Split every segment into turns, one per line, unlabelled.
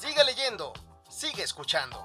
Sigue leyendo, sigue escuchando.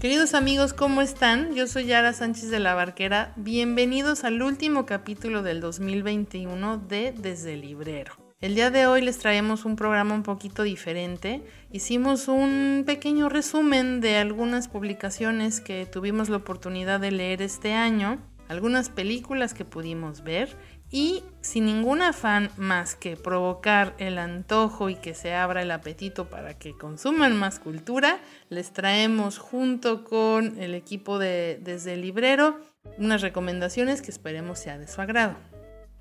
Queridos amigos, ¿cómo están? Yo soy Yara Sánchez de la Barquera. Bienvenidos al último capítulo del 2021 de Desde el Librero. El día de hoy les traemos un programa un poquito diferente. Hicimos un pequeño resumen de algunas publicaciones que tuvimos la oportunidad de leer este año, algunas películas que pudimos ver y sin ningún afán más que provocar el antojo y que se abra el apetito para que consuman más cultura, les traemos junto con el equipo de Desde el Librero unas recomendaciones que esperemos sea de su agrado.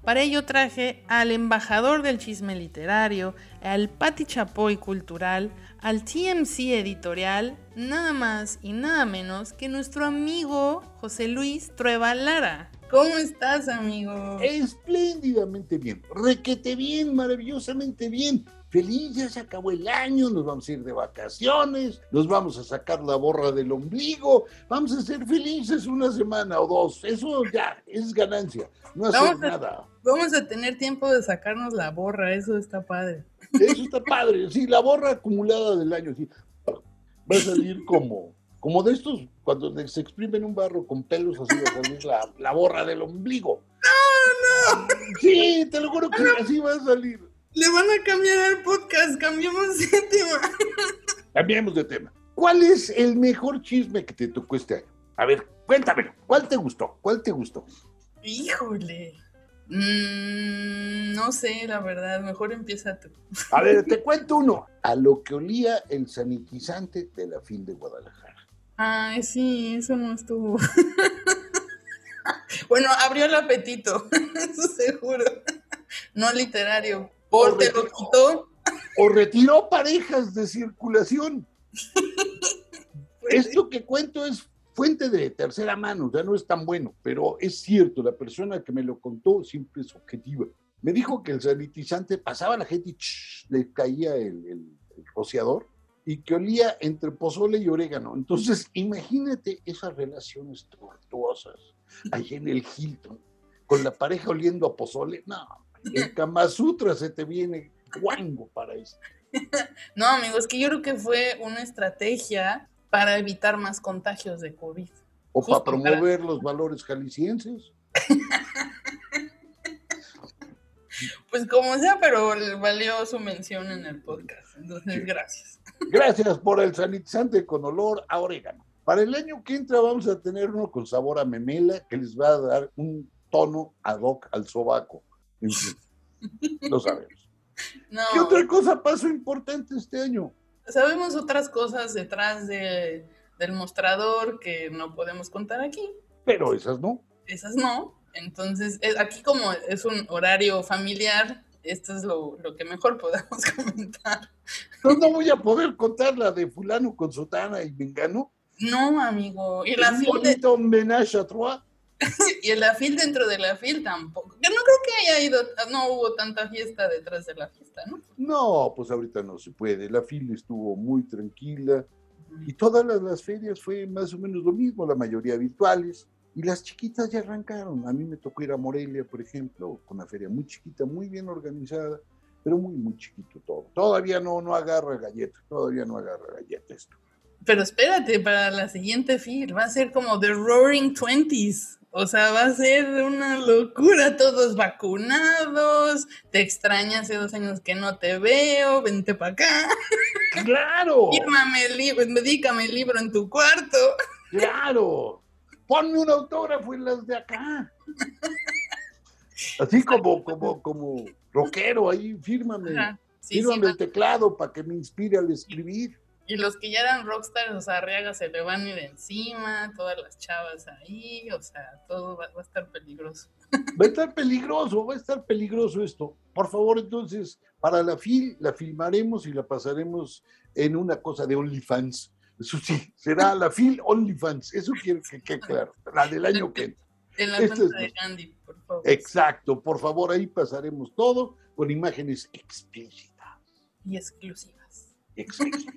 Para ello traje al embajador del chisme literario, al Pati Chapoy cultural, al TMC editorial, nada más y nada menos que nuestro amigo José Luis Trueba Lara. ¿Cómo estás, amigo?
Espléndidamente bien, requete bien, maravillosamente bien. Feliz, ya se acabó el año, nos vamos a ir de vacaciones, nos vamos a sacar la borra del ombligo, vamos a ser felices una semana o dos. Eso ya es ganancia, no hacer
Vamos a-
nada.
Vamos a tener tiempo de sacarnos la borra, eso está padre.
Eso está padre. Sí, la borra acumulada del año, sí. Va a salir como, como de estos, cuando se exprimen un barro con pelos, así va a salir la, la borra del ombligo. ¡No, no! Sí, te lo juro que así va a salir.
Le van a cambiar el podcast, cambiamos de tema.
Cambiemos de tema. ¿Cuál es el mejor chisme que te tocó este año? A ver, cuéntamelo. ¿Cuál te gustó? ¿Cuál te gustó?
Híjole. Mm, no sé, la verdad, mejor empieza tú.
A ver, te cuento uno. A lo que olía el sanitizante de la fin de Guadalajara.
Ay, sí, eso no estuvo. bueno, abrió el apetito, eso seguro. No literario. Por te lo quitó.
O retiró parejas de circulación.
Pues,
Esto que cuento es fuente de tercera mano, ya no es tan bueno, pero es cierto, la persona que me lo contó siempre es objetiva. Me dijo que el sanitizante pasaba a la gente y ch, le caía el, el- el rociador y que olía entre pozole y orégano. Entonces, imagínate esas relaciones tortuosas ahí en el Hilton, con la pareja oliendo a pozole. No, el Kama Sutra se te viene guango para eso.
No, amigo, es que yo creo que fue una estrategia para evitar más contagios de COVID.
O para
para-
promover los valores jaliscienses.
Pues como sea, pero valió su mención en el podcast. Entonces, gracias.
Gracias por el sanitizante con olor a orégano. Para el año que entra vamos a tener uno con sabor a memela que les va a dar un tono ad hoc al sobaco. Lo sabemos.
No,
¿Qué otra cosa pasó importante este año?
sabemos otras cosas detrás de- del mostrador que no podemos contar aquí.
Pero esas no.
Esas no. Entonces, eh, aquí como es un horario familiar, esto es lo, lo que mejor podemos comentar.
Yo no voy a poder contar la de fulano con sotana y mengano.
No, amigo. Y la
un
de-
bonito homenaje a.
y la fil dentro de la fil tampoco. Yo no creo que haya ido, no hubo tanta fiesta detrás de la fiesta, ¿no?
No, pues ahorita no se puede. La fila estuvo muy tranquila. Y todas las, las ferias fue más o menos lo mismo, la mayoría virtuales. Y las chiquitas ya arrancaron. A mí me tocó ir a Morelia, por ejemplo, con una feria muy chiquita, muy bien organizada, pero muy, muy chiquito todo. Todavía no, no agarra galleta, todavía no agarra galleta esto.
Pero espérate, para la siguiente FIR va a ser como The Roaring Twenties. O sea, va a ser una locura, todos vacunados, te extraña hace dos años que no te veo, vente para acá,
¡Claro!
fírmame el libro, dedícame el libro en tu cuarto.
¡Claro! Ponme un autógrafo en las de acá. Así como, como, como rockero, ahí fírmame.
Sí,
Fírmame el teclado para que me inspire al escribir.
Y los que ya eran rockstars, o sea, Arriaga se le van a ir encima, todas las chavas ahí, o sea, todo va, va a estar peligroso.
Va a estar peligroso, va a estar peligroso esto. Por favor, entonces, para la FIL, la filmaremos y la pasaremos en una cosa de OnlyFans. Eso sí, será la FIL OnlyFans. Eso quiero que quede claro, la del año que entra.
En la cuenta
es-
de Gandhi, por favor.
Exacto, por favor, ahí pasaremos todo con imágenes explícitas.
Y exclusivas.
explícitas.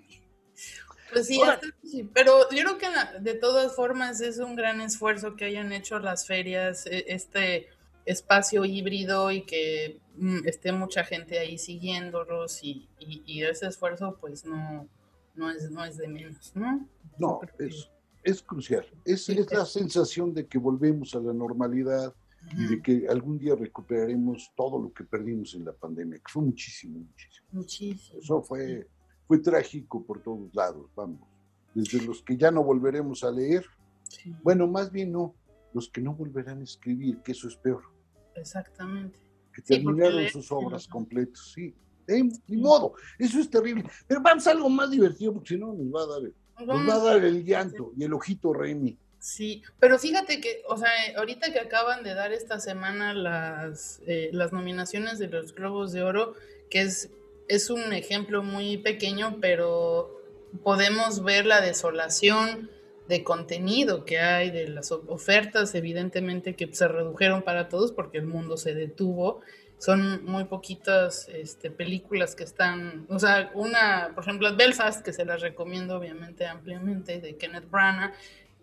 Pues sí, hasta- sí, pero yo creo que de todas formas es un gran esfuerzo que hayan hecho las ferias, e- este espacio híbrido y que mm, esté mucha gente ahí siguiéndolos y, y- y ese esfuerzo pues no, no, es, no es de menos, ¿no?
No, es, es crucial. Es,
Sí,
es la
es-
sensación de que volvemos a la normalidad y de que algún día recuperaremos todo lo que perdimos en la pandemia, que fue muchísimo, muchísimo.
Muchísimo.
Eso fue, fue trágico por todos lados, vamos. Desde los que ya no volveremos a leer,
Sí,
bueno, más bien no, los que no volverán a escribir, que eso es peor,
exactamente.
que
Sí,
terminaron
leer,
sus obras
no.
completas, sí. Eh, ni modo, eso es terrible. Pero vamos a algo más divertido, porque si no nos va a dar, nos va a dar el llanto y el ojito Remy.
Sí, pero fíjate que, o sea, ahorita que acaban de dar esta semana las, eh, las nominaciones de los Globos de Oro, que es, es un ejemplo muy pequeño, pero podemos ver la desolación de contenido que hay, de las of- ofertas, evidentemente, que se redujeron para todos porque el mundo se detuvo. Son muy poquitas este, películas que están, o sea, una, por ejemplo, Belfast, que se las recomiendo obviamente ampliamente, de Kenneth Branagh,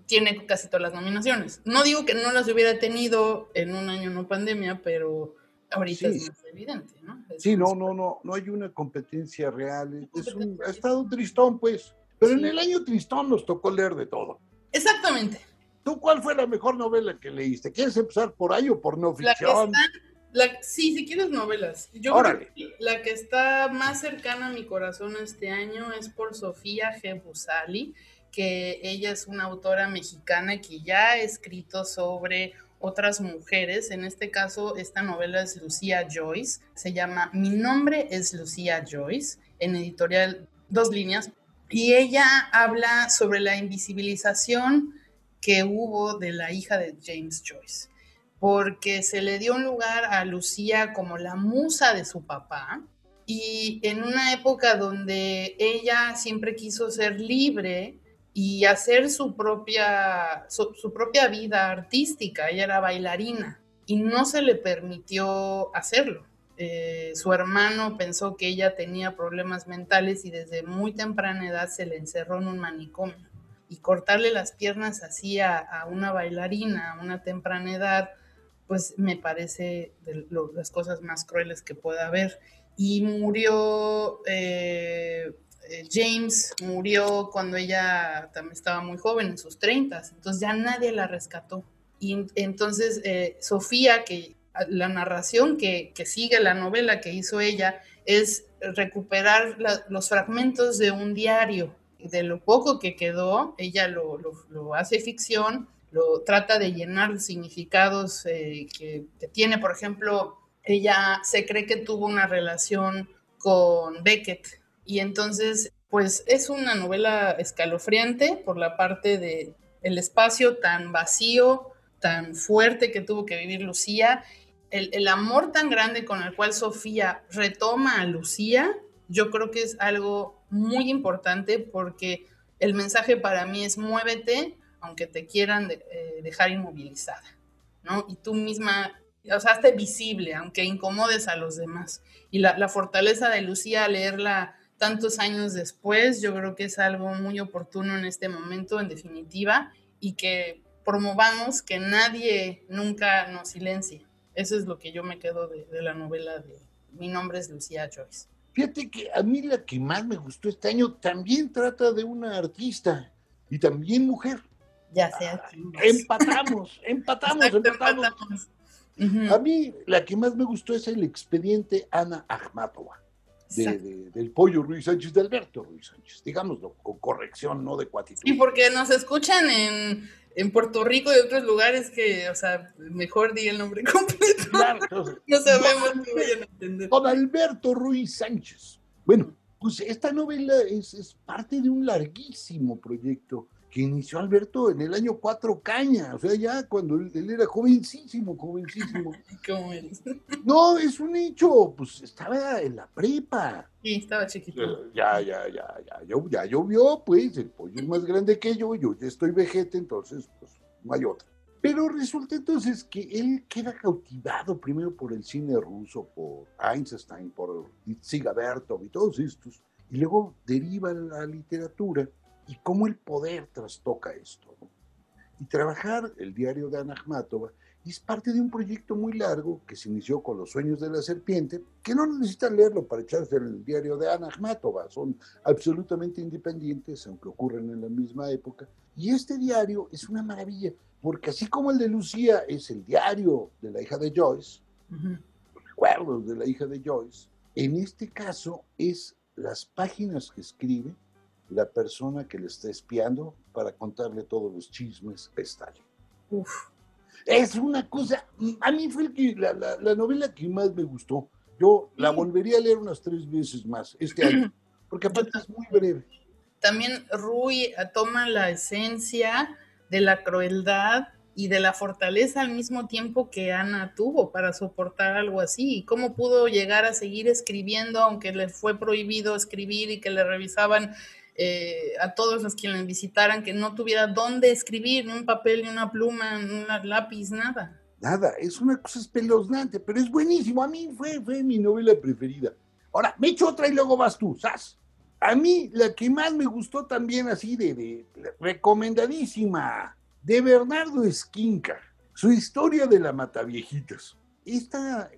tiene casi todas las nominaciones. No digo que no las hubiera tenido en un año no pandemia, pero ahorita
Sí.
es más evidente, ¿no? Es
Sí, no, no, no, no hay una competencia real. Es un, estado tristón, pues. Pero en el año tristón nos tocó leer de todo.
Exactamente.
¿Tú cuál fue la mejor novela que leíste? ¿Quieres empezar por ahí o por no
La que
ficción?
está, la- sí, si quieres novelas. Yo
Órale.
creo que la que está más cercana a mi corazón este año es por Sofía G. Busali, que ella es una autora mexicana que ya ha escrito sobre otras mujeres. En este caso, esta novela es Lucía Joyce. Se llama Mi nombre es Lucía Joyce, en editorial Dos Líneas. Y ella habla sobre la invisibilización que hubo de la hija de James Joyce porque se le dio un lugar a Lucía como la musa de su papá y en una época donde ella siempre quiso ser libre y hacer su propia, su, propia vida artística, ella era bailarina y no se le permitió hacerlo. Eh, su hermano pensó que ella tenía problemas mentales y desde muy temprana edad se le encerró en un manicomio. Y cortarle las piernas así a, una bailarina a una temprana edad, pues me parece de las cosas más crueles que pueda haber. Y murió, eh, James murió cuando ella también estaba muy joven, en sus 30, entonces ya nadie la rescató. Y en- entonces eh, Sofía, que la narración que, sigue la novela que hizo ella es recuperar los fragmentos de un diario. De lo poco que quedó, ella lo, hace ficción, lo trata de llenar significados eh, que tiene. Por ejemplo, ella se cree que tuvo una relación con Beckett y entonces, pues es una novela escalofriante por la parte de el espacio tan vacío, tan fuerte que tuvo que vivir Lucía, el, el amor tan grande con el cual Sofía retoma a Lucía, yo creo que es algo muy importante porque el mensaje para mí es muévete aunque te quieran de- eh, dejar inmovilizada, ¿no? Y tú misma, o sea, hazte visible, aunque incomodes a los demás. Y la, la fortaleza de Lucía al leerla tantos años después, yo creo que es algo muy oportuno en este momento, en definitiva, y que promovamos que nadie nunca nos silencie. Eso es lo que yo me quedo de, de la novela de Mi nombre es Lucía Joyce.
Fíjate que a mí la que más me gustó este año también trata de una artista y también mujer.
Ya sea.
Empatamos, empatamos,
Exacto,
empatamos.
empatamos.
A mí la que más me gustó es el expediente Ana Akhmatova, de- de- del pollo Ruiz Sánchez, de Alberto Ruiz Sánchez, digámoslo, con corrección, no de cuatitud.
Y porque nos escuchan en, en Puerto Rico y otros lugares que, o sea, mejor di el nombre completo.
Claro, entonces,
No sabemos si vayan a entender.
don Alberto Ruiz Sánchez. Bueno, Pues esta novela es, es parte de un larguísimo proyecto que inició Alberto en el año Cuatro Caña, o sea, ya cuando él, él era jovencísimo, jovencísimo.
¿Cómo eres?
No, es un hecho, pues estaba en la prepa.
Sí, estaba chiquito.
Ya, ya, ya, ya, ya, ya llovió, pues, el pollo es más grande que yo, yo ya estoy vejete, entonces, pues, no hay otra. Pero resulta entonces que él queda cautivado primero por el cine ruso, por Einstein, por Dziga Bertov y todos estos, y luego deriva a la literatura y cómo el poder trastoca esto. ¿no? Y trabajar el diario de Ana Akhmatova es parte de un proyecto muy largo que se inició con Los Sueños de la Serpiente, que no necesitan leerlo para echarse el diario de Ana Akhmatova, son absolutamente independientes, aunque ocurren en la misma época. Y este diario es una maravilla, porque así como el de Lucía es el diario de la hija de Joyce, los recuerdos de la hija de Joyce, en este caso es las páginas que escribe la persona que le está espiando para contarle todos los chismes a Stalin.
Uf.
Es una cosa, a mí fue el que, la, la- la novela que más me gustó. Yo la volvería a leer unas tres veces más este año, porque aparte es muy breve.
También Rui toma la esencia de la crueldad y de la fortaleza al mismo tiempo que Ana tuvo para soportar algo así. Y cómo pudo llegar a seguir escribiendo, aunque le fue prohibido escribir y que le revisaban eh, a todos los que le visitaran, que no tuviera dónde escribir, ni un papel, ni una pluma, ni un lápiz, nada.
Nada, es una cosa espeluznante, pero es buenísimo. A mí fue, fue mi novela preferida. Ahora, me echo otra y luego vas tú, ¿sabes? A mí la que más me gustó también así de, de recomendadísima, de Bernardo Esquinca, su historia de la Mataviejitas. Esta,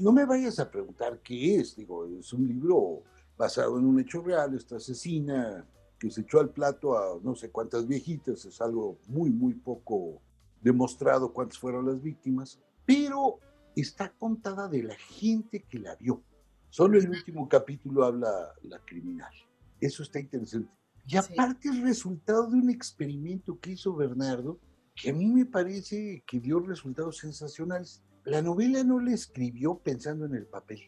no me vayas a preguntar qué es, digo, es un libro basado en un hecho real, esta asesina que se echó al plato a no sé cuántas viejitas, es algo muy, muy poco demostrado cuántas fueron las víctimas, pero está contada de la gente que la vio. Solo el último capítulo habla la criminal. Eso está interesante. Y
Sí.
aparte es resultado de un experimento que hizo Bernardo, que a mí me parece que dio resultados sensacionales. La novela no la escribió pensando en el papel,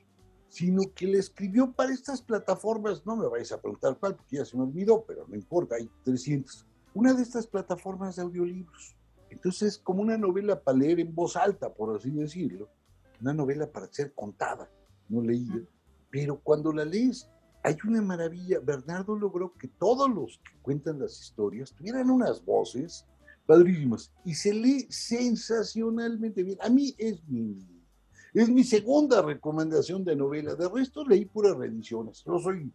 sino que la escribió para estas plataformas, no me vais a preguntar cuál, porque ya se me olvidó, pero no importa, hay 300. Una de estas plataformas de audiolibros. Entonces, como una novela para leer en voz alta, por así decirlo, una novela para ser contada, no leída, pero cuando la lees hay una maravilla. Bernardo logró que todos los que cuentan las historias tuvieran unas voces padrísimas y se lee sensacionalmente bien. A mí es mi, es mi segunda recomendación de novela. De resto leí puras reediciones. No soy,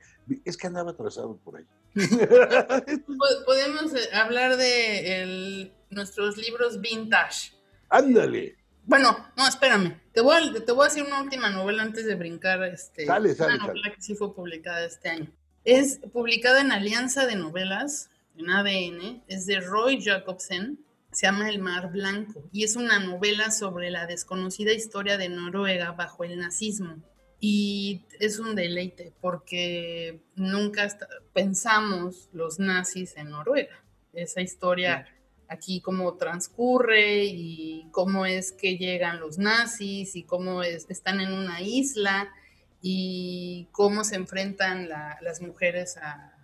es que andaba atrasado por ahí.
Po- Podemos eh, hablar de el- nuestros libros vintage.
Ándale.
Bueno, no, espérame. Te voy, a, te voy a decir una última novela antes de brincar. Este,
Sale, sale,
una novela que sí fue publicada este año. Es publicada en Alianza de Novelas, en ADN. Es de Roy Jacobsen. Se llama El Mar Blanco. Y es una novela sobre la desconocida historia de Noruega bajo el nazismo. Y es un deleite porque nunca hasta- pensamos los nazis en Noruega. Esa historia aquí cómo transcurre y cómo es que llegan los nazis y cómo es- están en una isla y cómo se enfrentan la- las mujeres a,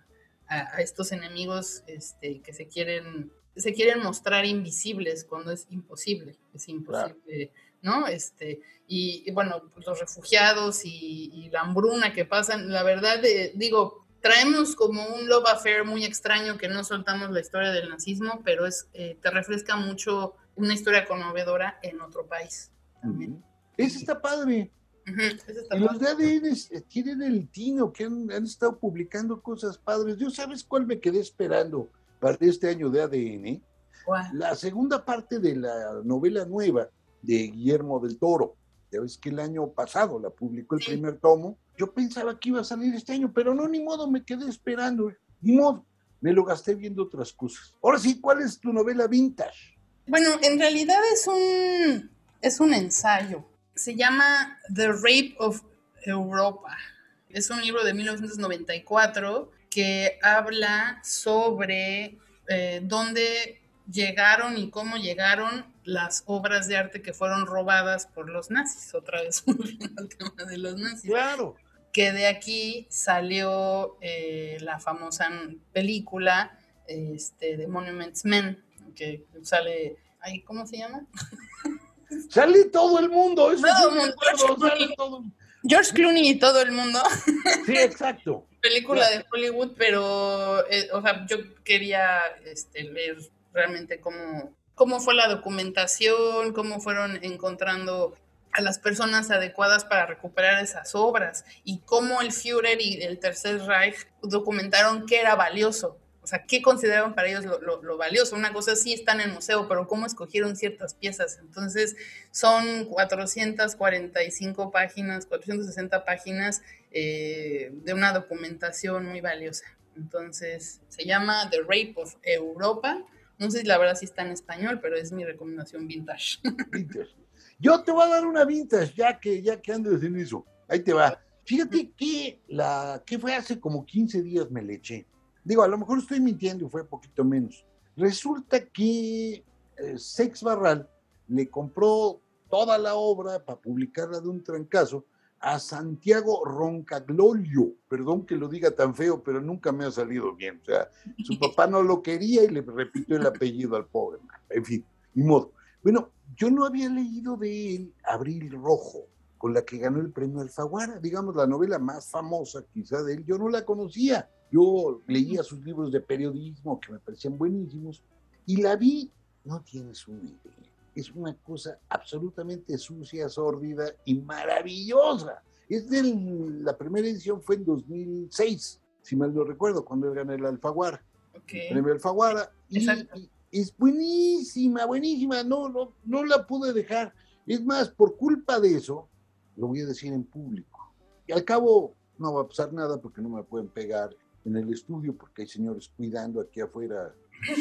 a- a estos enemigos este, que se quieren, se quieren mostrar invisibles cuando es imposible, es imposible, ¿no? Este, y, y bueno, pues los refugiados y, y la hambruna que pasan, la verdad, eh, digo, traemos como un love affair muy extraño que no soltamos la historia del nazismo, pero es eh, te refresca mucho una historia conmovedora en otro país. También.
Ese está padre.
Está
Y los de. ADN es- tienen el tino, que han, han estado publicando cosas padres. Yo sabes cuál me quedé esperando para este año de ADN.
Guau.
La segunda parte de la novela nueva de Guillermo del Toro. Ya ves que el año pasado la publicó el
Sí.
primer tomo. Yo pensaba que iba a salir este año, pero no, ni modo, me quedé esperando. Ni modo, me lo gasté viendo otras cosas. Ahora sí, ¿cuál es tu novela vintage?
Bueno, en realidad es un, es un ensayo. Se llama The Rape of Europa. Es un libro de 1994 que habla sobre eh, dónde llegaron y cómo llegaron las obras de arte que fueron robadas por los nazis. Otra vez volviendo al tema de los nazis.
Claro.
que de aquí salió eh, la famosa película este, de Monuments Men, que sale, ahí, ¿cómo se llama?
Sale todo el mundo, eso
Todo
sí
el mundo,
acuerdo,
George
todo-
George Clooney y todo el mundo.
Sí, exacto.
Película de Hollywood, pero, eh, o sea, yo quería este, ver realmente cómo, cómo fue la documentación, cómo fueron encontrando a las personas adecuadas para recuperar esas obras y cómo el Führer y el Tercer Reich documentaron qué era valioso. O sea, qué consideraban para ellos lo, valioso. Una cosa sí está en el museo, pero cómo escogieron ciertas piezas. Entonces, son 445 páginas, 460 páginas eh, de una documentación muy valiosa. Entonces, se llama The Rape of Europa. No sé si la verdad sí está en español, pero es mi recomendación vintage.
Vintage. Yo te voy a dar una vintage, ya que, ya que andes en eso. Ahí te va. Fíjate que la que fue hace como 15 días me le eché. Digo, a lo mejor estoy mintiendo y fue poquito menos. Resulta que eh, Sex Barral le compró toda la obra para publicarla de un trancazo a Santiago Roncaglolio. Perdón que lo diga tan feo, pero nunca me ha salido bien. O sea, su papá no lo quería y le repitió el apellido al pobre. En fin, ni modo. Bueno, yo no había leído de él Abril Rojo, con la que ganó el premio Alfaguara, digamos la novela más famosa quizá de él, yo no la conocía. Yo leía sus libros de periodismo que me parecían buenísimos y la vi, no tienes una idea. Es una cosa absolutamente sucia, sórdida y maravillosa. Es del, la primera edición fue en 2006, si mal no recuerdo, cuando él ganó el Alfaguara
Ok.
premio Alfaguara y,
Exacto.
y es buenísima, buenísima, no, no, no la pude dejar. Es más, por culpa de eso, lo voy a decir en público. Y al cabo no va a pasar nada porque no me pueden pegar en el estudio porque hay señores cuidando aquí afuera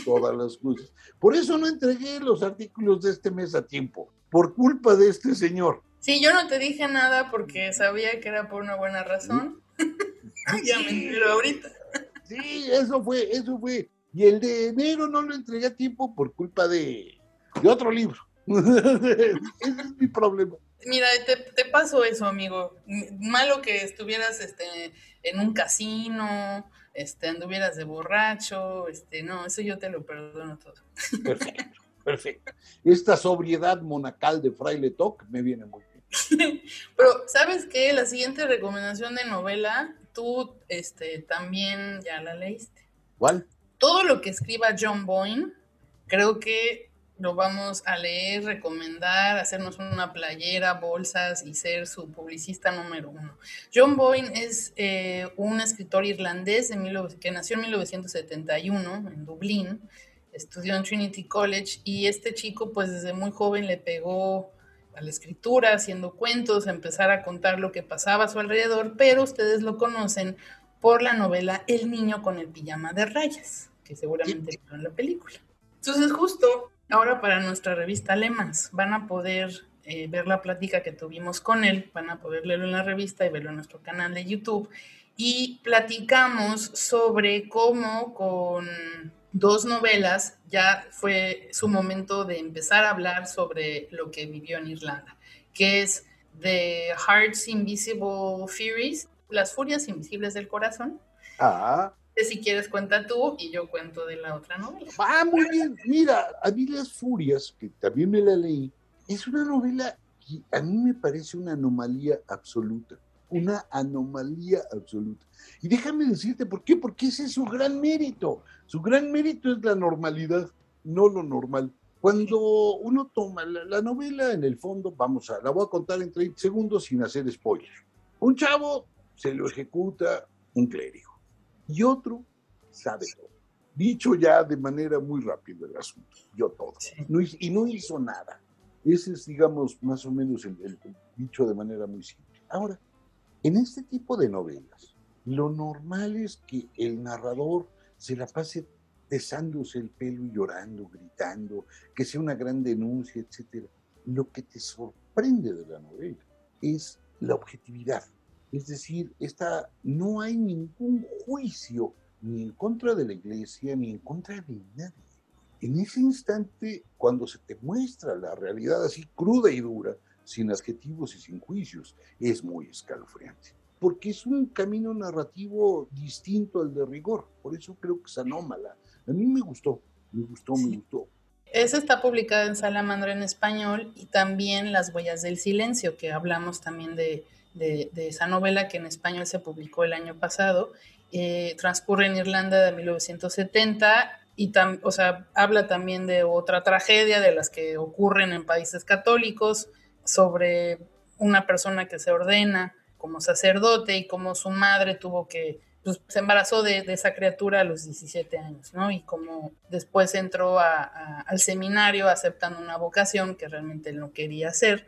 todas las cosas. Por eso no entregué los artículos de este mes a tiempo, por culpa de este señor.
Sí, yo no te dije nada porque sabía que era por una buena razón. ya me entero ahorita.
Sí, eso fue, eso fue. Y el de enero no lo entregué a tiempo por culpa de, de otro libro. Ese es mi problema.
Mira, te, te pasó eso, amigo. Malo que estuvieras este, en un casino, este, anduvieras de borracho, este, no, eso yo te lo perdono todo.
Perfecto, perfecto. Esta sobriedad monacal de Fraile Toc me viene muy bien.
Pero, ¿sabes qué? La siguiente recomendación de novela, tú este, también ya la leíste.
¿Cuál?
Todo lo que escriba John Boyne, creo que lo vamos a leer, recomendar, hacernos una playera, bolsas y ser su publicista número uno. John Boyne es eh, un escritor irlandés de 19 que nació en 1971 en Dublín, estudió en Trinity College y este chico pues desde muy joven le pegó a la escritura, haciendo cuentos, a empezar a contar lo que pasaba a su alrededor, pero ustedes lo conocen por la novela El niño con el pijama de rayas, que seguramente vieron la película. Entonces justo ahora para nuestra revista Lemas van a poder eh, ver la plática que tuvimos con él, van a poder leerlo en la revista y verlo en nuestro canal de YouTube y platicamos sobre cómo con dos novelas ya fue su momento de empezar a hablar sobre lo que vivió en Irlanda, que es The Heart's Invisible Furies, las furias invisibles del corazón.
Ah,
si quieres cuenta tú y yo cuento de la otra novela.
ah, muy bien. Mira, a Furias, que también me la leí, es una novela que a mí me parece una anomalía absoluta. Una anomalía absoluta. Y déjame decirte por qué, porque ese es su gran mérito. Su gran mérito es la normalidad, no lo normal. Cuando uno toma la, la novela, en el fondo, vamos a, la voy a contar en 30 segundos sin hacer spoiler. Un chavo se lo ejecuta un clérigo y otro sabe todo. Dicho ya de manera muy rápida el asunto, yo todo. No y no hizo nada. Ese es, digamos, más o menos el, el- el dicho de manera muy simple. Ahora, en este tipo de novelas, lo normal es que el narrador se la pase besándose el pelo y llorando, gritando, que sea una gran denuncia, etc. Lo que te sorprende de la novela es la objetividad. Es decir, esta, no hay ningún juicio ni en contra de la iglesia ni en contra de nadie. En ese instante, cuando se te muestra la realidad así cruda y dura, sin adjetivos y sin juicios, es muy escalofriante. porque es un camino narrativo distinto al de rigor. Por eso creo que es anómala. A mí me gustó, me gustó, me gustó.
Esa está publicada en Salamandra en español y también Las huellas del silencio, que hablamos también de, de, esa novela que en español se publicó el año pasado. Eh, transcurre en Irlanda de 1970 y o sea, habla también de otra tragedia de las que ocurren en países católicos, sobre una persona que se ordena como sacerdote y como su madre tuvo que, pues, se embarazó de, esa criatura a los 17 años, ¿no? Y como después entró al seminario aceptando una vocación que realmente no quería hacer.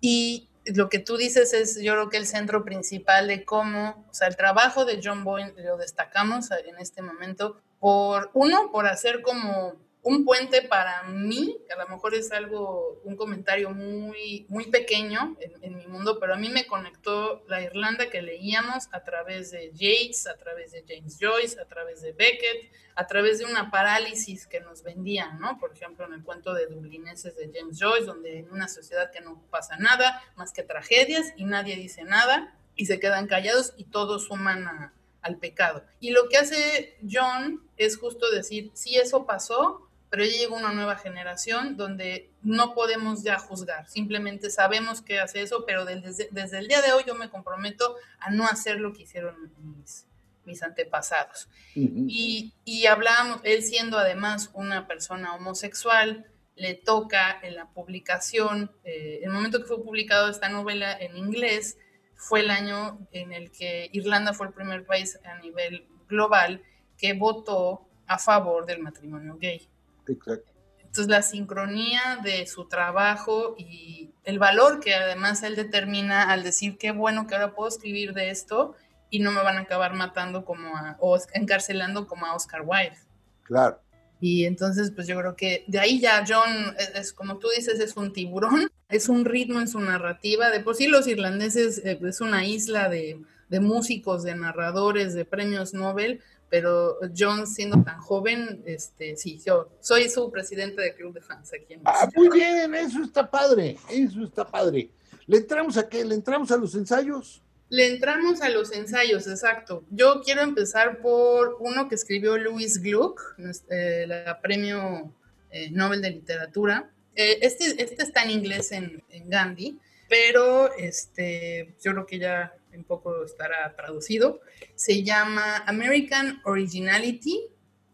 Y lo que tú dices es, yo creo que el centro principal de cómo, o sea, el trabajo de John Boyne lo destacamos en este momento por, uno, por hacer como un puente para mí, que a lo mejor es algo, un comentario muy, muy pequeño en, mi mundo, pero a mí me conectó la Irlanda que leíamos a través de Yates, a través de James Joyce, a través de Beckett, a través de una parálisis que nos vendían, ¿no? Por ejemplo, en el cuento de Dublineses de James Joyce, donde en una sociedad que no pasa nada más que tragedias y nadie dice nada y se quedan callados y todos suman al pecado. Y lo que hace John es justo decir, si eso pasó, pero ya llegó una nueva generación donde no podemos ya juzgar, simplemente sabemos que hace eso, pero desde, desde el día de hoy yo me comprometo a no hacer lo que hicieron mis, mis antepasados. y, y hablábamos, él siendo además una persona homosexual, le toca en la publicación, eh, el momento que fue publicado esta novela en inglés, fue el año en el que Irlanda fue el primer país a nivel global que votó a favor del matrimonio gay.
Exacto.
Entonces la sincronía de su trabajo y el valor que además él determina al decir qué bueno que ahora puedo escribir de esto y no me van a acabar matando como a, o encarcelando como a Oscar Wilde.
Claro.
Y entonces, pues yo creo que de ahí ya John, es, como tú dices, es un tiburón, es un ritmo en su narrativa. De por sí los irlandeses eh, es una isla de, de músicos, de narradores, de premios Nobel, pero John siendo tan joven, este, sí, yo soy su presidente de club de fans aquí en
Ah, muy bien, eso está padre, eso está padre. ¿Le entramos a qué? ¿Le entramos a los ensayos?
Le entramos a los ensayos, exacto. Yo quiero empezar por uno que escribió Louis Gluck, eh, la premio eh, Nobel de Literatura. Eh, este, este está en inglés en, en Gandhi, pero este, yo creo que ya un poco estará traducido. Se llama American Originality